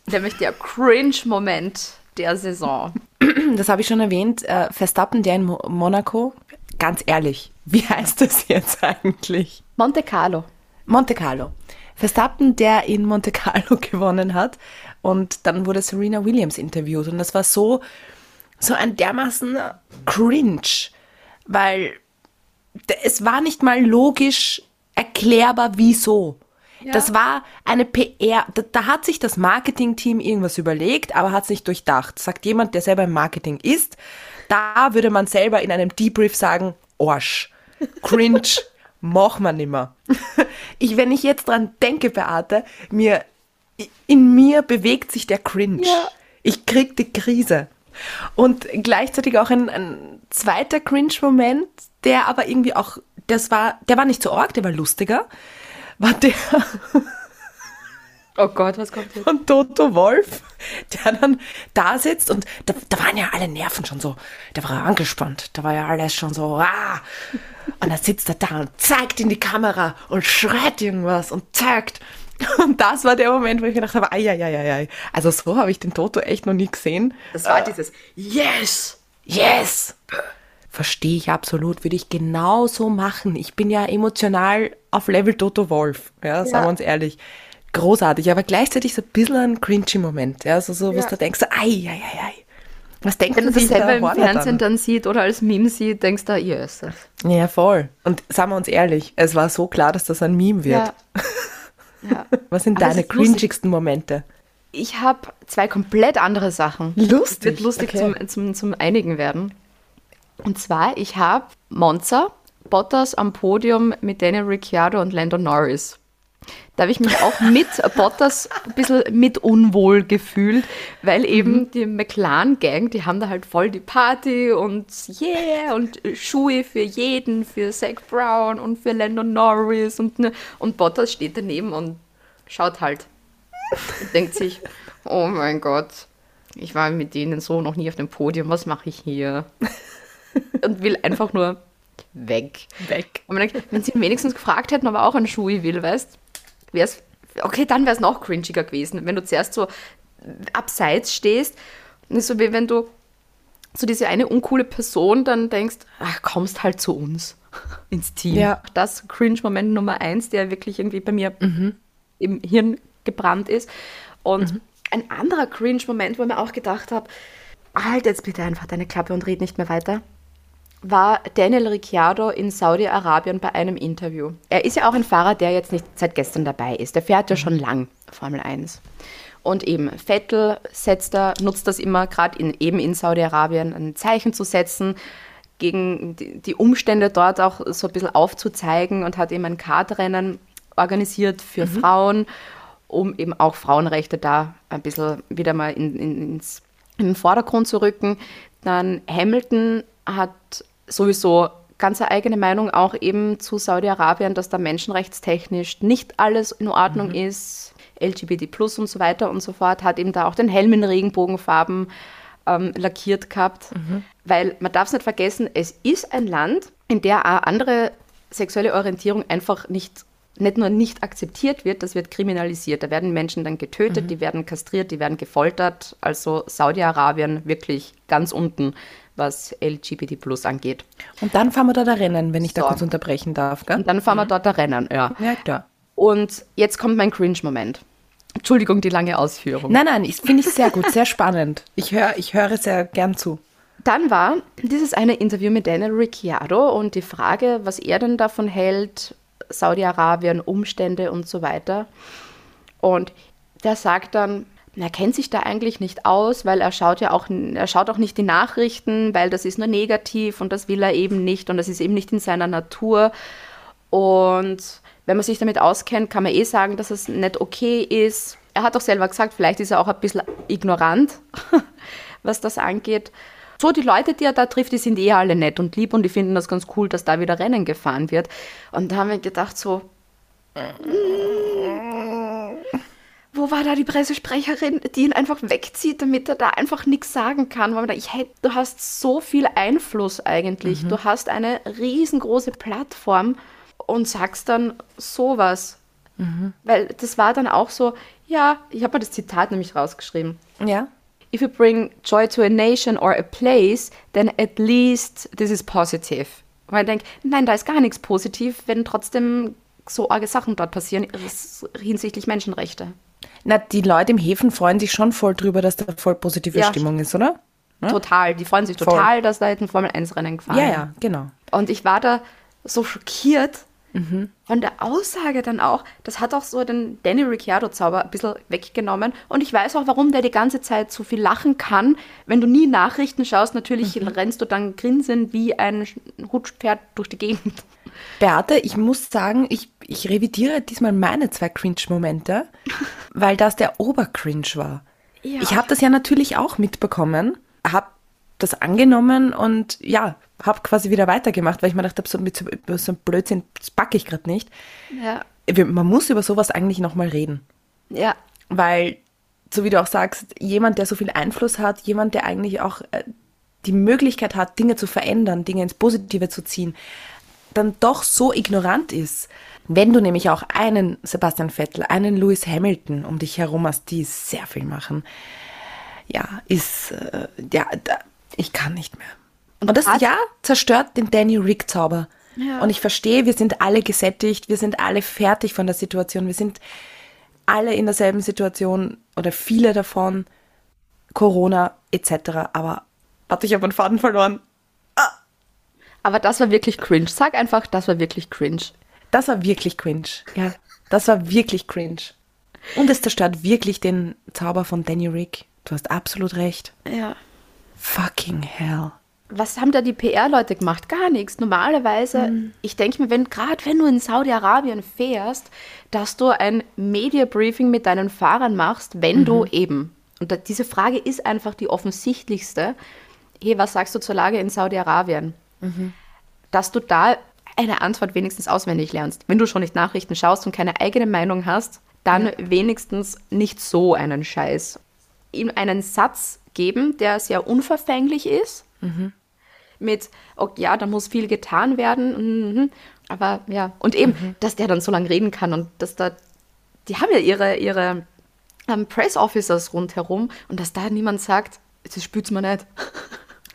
Nämlich der Cringe-Moment der Saison. Das habe ich schon erwähnt. Äh, Verstappen, der in Mo Monaco. Ganz ehrlich, wie heißt das jetzt eigentlich? Monte Carlo. Monte Carlo. Verstappen, der in Monte Carlo gewonnen hat. Und dann wurde Serena Williams interviewt. Und das war so, so ein dermaßen cringe, weil es war nicht mal logisch erklärbar, wieso. Das war eine PR, da, da hat sich das Marketingteam irgendwas überlegt, aber hat es nicht durchdacht. Sagt jemand, der selber im Marketing ist, da würde man selber in einem Debrief sagen, Orsch, cringe, mach man nimmer. Ich, wenn ich jetzt dran denke, Beate, mir, in mir bewegt sich der Cringe. Ja. Ich krieg die Krise. Und gleichzeitig auch ein, ein zweiter Cringe-Moment, der aber irgendwie auch, das war, der war nicht so arg, der war lustiger, war der Oh Gott, was kommt jetzt? von Toto Wolf, der dann da sitzt und da, da waren ja alle Nerven schon so, der war angespannt, da war ja alles schon so, ah. Und dann sitzt er da und zeigt in die Kamera und schreit irgendwas und zeigt. Und das war der Moment, wo ich gedacht habe, ai, ai, ai, ai. Also so habe ich den Toto echt noch nie gesehen. Das war dieses Yes! Yes! Verstehe ich absolut, würde ich genau so machen. Ich bin ja emotional auf Level Toto Wolf, ja, sagen Ja. wir uns ehrlich. Großartig, aber gleichzeitig so ein bisschen ein cringy Moment, ja, so, so was Ja. du denkst, ai, ai, ai, ai. Was denkt Wenn du das sich selber im Fernsehen dann? dann sieht oder als Meme sieht, denkst du, yes. Ja, voll. Und sagen wir uns ehrlich, es war so klar, dass das ein Meme wird. Ja. ja. Was sind Aber deine ist cringigsten Momente? Ich habe zwei komplett andere Sachen. Lustig, Wird lustig okay. zum, zum, zum Einigen werden. Und zwar, ich habe Monza, Bottas am Podium mit Daniel Ricciardo und Lando Norris. Da habe ich mich auch mit Bottas ein bisschen mit unwohl gefühlt, weil eben die McLaren-Gang, die haben da halt voll die Party und yeah und Schuhe für jeden, für Zach Brown und für Lando Norris und, ne, und Bottas steht daneben und schaut halt und denkt sich, oh mein Gott, ich war mit denen so noch nie auf dem Podium, was mache ich hier? Und will einfach nur weg. Weg. Und man denkt, wenn sie ihn wenigstens gefragt hätten, ob er auch einen Schuhi will, weißt wäre es, okay, dann wäre es noch cringiger gewesen, wenn du zuerst so abseits stehst. So wie wenn du so diese eine uncoole Person dann denkst, ach, kommst halt zu uns ins Team. Ja. Das Cringe-Moment Nummer eins, der wirklich irgendwie bei mir im Hirn gebrannt ist. Und ein anderer Cringe-Moment, wo ich mir auch gedacht habe, halt jetzt bitte einfach deine Klappe und red nicht mehr weiter, war Daniel Ricciardo in Saudi-Arabien bei einem Interview. Er ist ja auch ein Fahrer, der jetzt nicht seit gestern dabei ist. Der fährt ja schon lang Formel 1. Und eben Vettel setzt da, nutzt das immer, gerade in, eben in Saudi-Arabien, ein Zeichen zu setzen, gegen die, die Umstände dort auch so ein bisschen aufzuzeigen und hat eben ein Kartrennen organisiert für Frauen, um eben auch Frauenrechte da ein bisschen wieder mal in, in, ins, in den Vordergrund zu rücken. Dann Hamilton hat sowieso ganz eigene Meinung auch eben zu Saudi-Arabien, dass da menschenrechtstechnisch nicht alles in Ordnung ist, LGBT plus und so weiter und so fort, hat eben da auch den Helm in Regenbogenfarben ähm, lackiert gehabt, weil man darf es nicht vergessen, es ist ein Land, in der auch andere sexuelle Orientierung einfach nicht nicht nur nicht akzeptiert wird, das wird kriminalisiert. Da werden Menschen dann getötet, die werden kastriert, die werden gefoltert. Also Saudi-Arabien wirklich ganz unten, was LGBT plus angeht. Und dann fahren wir da da rennen, wenn ich da So. kurz unterbrechen darf, gell? Und dann fahren wir dort da rennen, ja. Ja, klar. Und jetzt kommt mein Cringe-Moment. Entschuldigung, die lange Ausführung. Nein, nein, ich- finde ich sehr gut, sehr spannend. Ich höre ich höre sehr gern zu. Dann war dieses eine Interview mit Daniel Ricciardo und die Frage, was er denn davon hält, Saudi-Arabien, Umstände und so weiter. Und der sagt dann, er kennt sich da eigentlich nicht aus, weil er schaut ja auch, er schaut auch nicht die Nachrichten, weil das ist nur negativ und das will er eben nicht und das ist eben nicht in seiner Natur. Und wenn man sich damit auskennt, kann man eh sagen, dass es nicht okay ist. Er hat auch selber gesagt, vielleicht ist er auch ein bisschen ignorant, was das angeht. So, die Leute, die er da trifft, die sind eh alle nett und lieb und die finden das ganz cool, dass da wieder Rennen gefahren wird. Und da haben wir gedacht, so, wo war da die Pressesprecherin, die ihn einfach wegzieht, damit er da einfach nichts sagen kann? Weil man da, ich, hey, du hast so viel Einfluss eigentlich. Du hast eine riesengroße Plattform und sagst dann sowas. Weil das war dann auch so, ja, ich habe mir das Zitat nämlich rausgeschrieben. Ja. If you bring joy to a nation or a place, then at least this is positive. Weil ich denke, nein, da ist gar nichts positiv, wenn trotzdem so arge Sachen dort passieren hinsichtlich Menschenrechte. Na, die Leute im Häfen freuen sich schon voll drüber, dass da voll positive Ja. Stimmung ist, oder? Total. Die freuen sich Voll. total, dass da jetzt ein Formel-1-Rennen gefahren Ja, ja, genau. Und ich war da so schockiert von der Aussage dann auch. Das hat auch so den Danny Ricciardo-Zauber ein bisschen weggenommen. Und ich weiß auch, warum der die ganze Zeit so viel lachen kann. Wenn du nie Nachrichten schaust, natürlich rennst du dann grinsend wie ein Hutschpferd durch die Gegend. Beate, ich muss sagen, ich, ich revidiere diesmal meine zwei Cringe-Momente, weil das der Obercringe war. Ja. Ich habe das ja natürlich auch mitbekommen, habe das angenommen und ja, habe quasi wieder weitergemacht, weil ich mir gedacht habe, so mit so, so einem Blödsinn, das packe ich gerade nicht. Ja. Man muss über sowas eigentlich nochmal reden, Ja. weil, so wie du auch sagst, jemand, der so viel Einfluss hat, jemand, der eigentlich auch äh, die Möglichkeit hat, Dinge zu verändern, Dinge ins Positive zu ziehen, dann doch so ignorant ist. Wenn du nämlich auch einen Sebastian Vettel, einen Lewis Hamilton um dich herum hast, die sehr viel machen, ja, ist, äh, ja, da, ich kann nicht mehr. Und das, ja, zerstört den Danny Rick Zauber. Ja. Und ich verstehe, wir sind alle gesättigt, wir sind alle fertig von der Situation, wir sind alle in derselben Situation oder viele davon, Corona etc. Aber, warte, ich habe einen Faden verloren. Aber das war wirklich cringe. Sag einfach, das war wirklich cringe. Das war wirklich cringe. Ja, das war wirklich cringe. Und es zerstört wirklich den Zauber von Danny Rick. Du hast absolut recht. Ja. Fucking hell. Was haben da die PR-Leute gemacht? Gar nichts. Normalerweise, ich denke mir, wenn gerade wenn du in Saudi-Arabien fährst, dass du ein Media-Briefing mit deinen Fahrern machst, wenn du eben. Und da, diese Frage ist einfach die offensichtlichste. Hey, was sagst du zur Lage in Saudi-Arabien? Dass du da eine Antwort wenigstens auswendig lernst. Wenn du schon nicht Nachrichten schaust und keine eigene Meinung hast, dann wenigstens nicht so einen Scheiß. Ihm einen Satz geben, der sehr unverfänglich ist mit, okay, ja, da muss viel getan werden. mhm, Aber ja, und eben, dass der dann so lange reden kann und dass da, die haben ja ihre, ihre ähm, Press Officers rundherum und dass da niemand sagt, das spürt's mir nicht.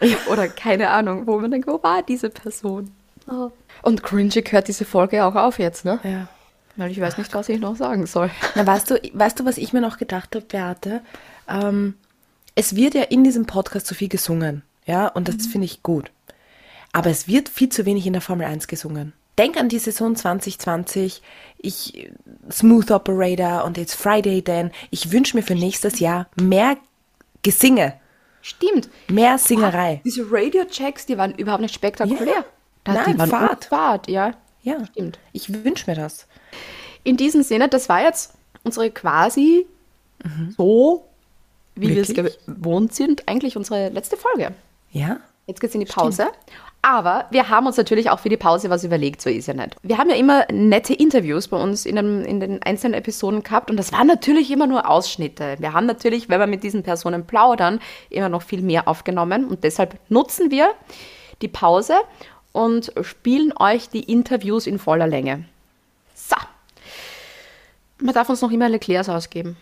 Oder keine Ahnung, wo man denkt, wo war diese Person? Oh. Und cringy hört diese Folge auch auf jetzt, ne? Ja. Weil ich weiß nicht, was ich noch sagen soll. Na, weißt du, weißt du, was ich mir noch gedacht habe, Beate? Ähm, es wird ja in diesem Podcast so viel gesungen, ja, und das finde ich gut. Aber es wird viel zu wenig in der Formel 1 gesungen. Denk an die Saison 2020, ich, Smooth Operator und It's Friday Then. Ich wünsche mir für nächstes Jahr mehr Gesinge, Stimmt. mehr Singerei. Diese Radio-Checks, die waren überhaupt nicht spektakulär. Ja. Nein, die waren Fahrt. Fahrt, ja. Ja, Stimmt. ich wünsche mir das. In diesem Sinne, das war jetzt unsere quasi so, wie wir es gewohnt sind, eigentlich unsere letzte Folge. Ja? Jetzt geht's in die Pause. Aber wir haben uns natürlich auch für die Pause was überlegt, so ist ja nicht. Wir haben ja immer nette Interviews bei uns in, den- in den einzelnen Episoden gehabt und das waren natürlich immer nur Ausschnitte. Wir haben natürlich, wenn wir mit diesen Personen plaudern, immer noch viel mehr aufgenommen und deshalb nutzen wir die Pause und spielen euch die Interviews in voller Länge. So. Man darf uns noch immer Leclercs ausgeben.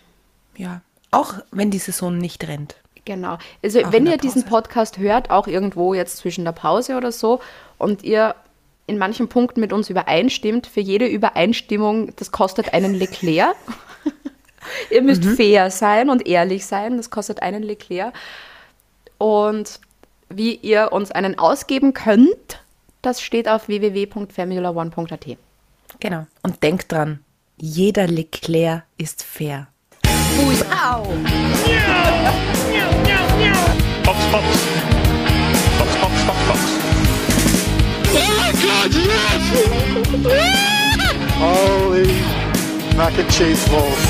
Ja. Auch wenn die Saison nicht rennt. Genau. Also Auch wenn ihr diesen. Podcast hört, auch irgendwo jetzt zwischen der Pause oder so, und ihr in manchen Punkten mit uns übereinstimmt, für jede Übereinstimmung, das kostet einen Leclerc. ihr müsst Mhm. fair sein und ehrlich sein, das kostet einen Leclerc. Und wie ihr uns einen ausgeben könnt, das steht auf www.formula1.at. Genau. Und denkt dran, jeder Leclerc ist fair. Fox, Fox. Fox, Fox, Fox, Fox. Holy mac and cheese balls.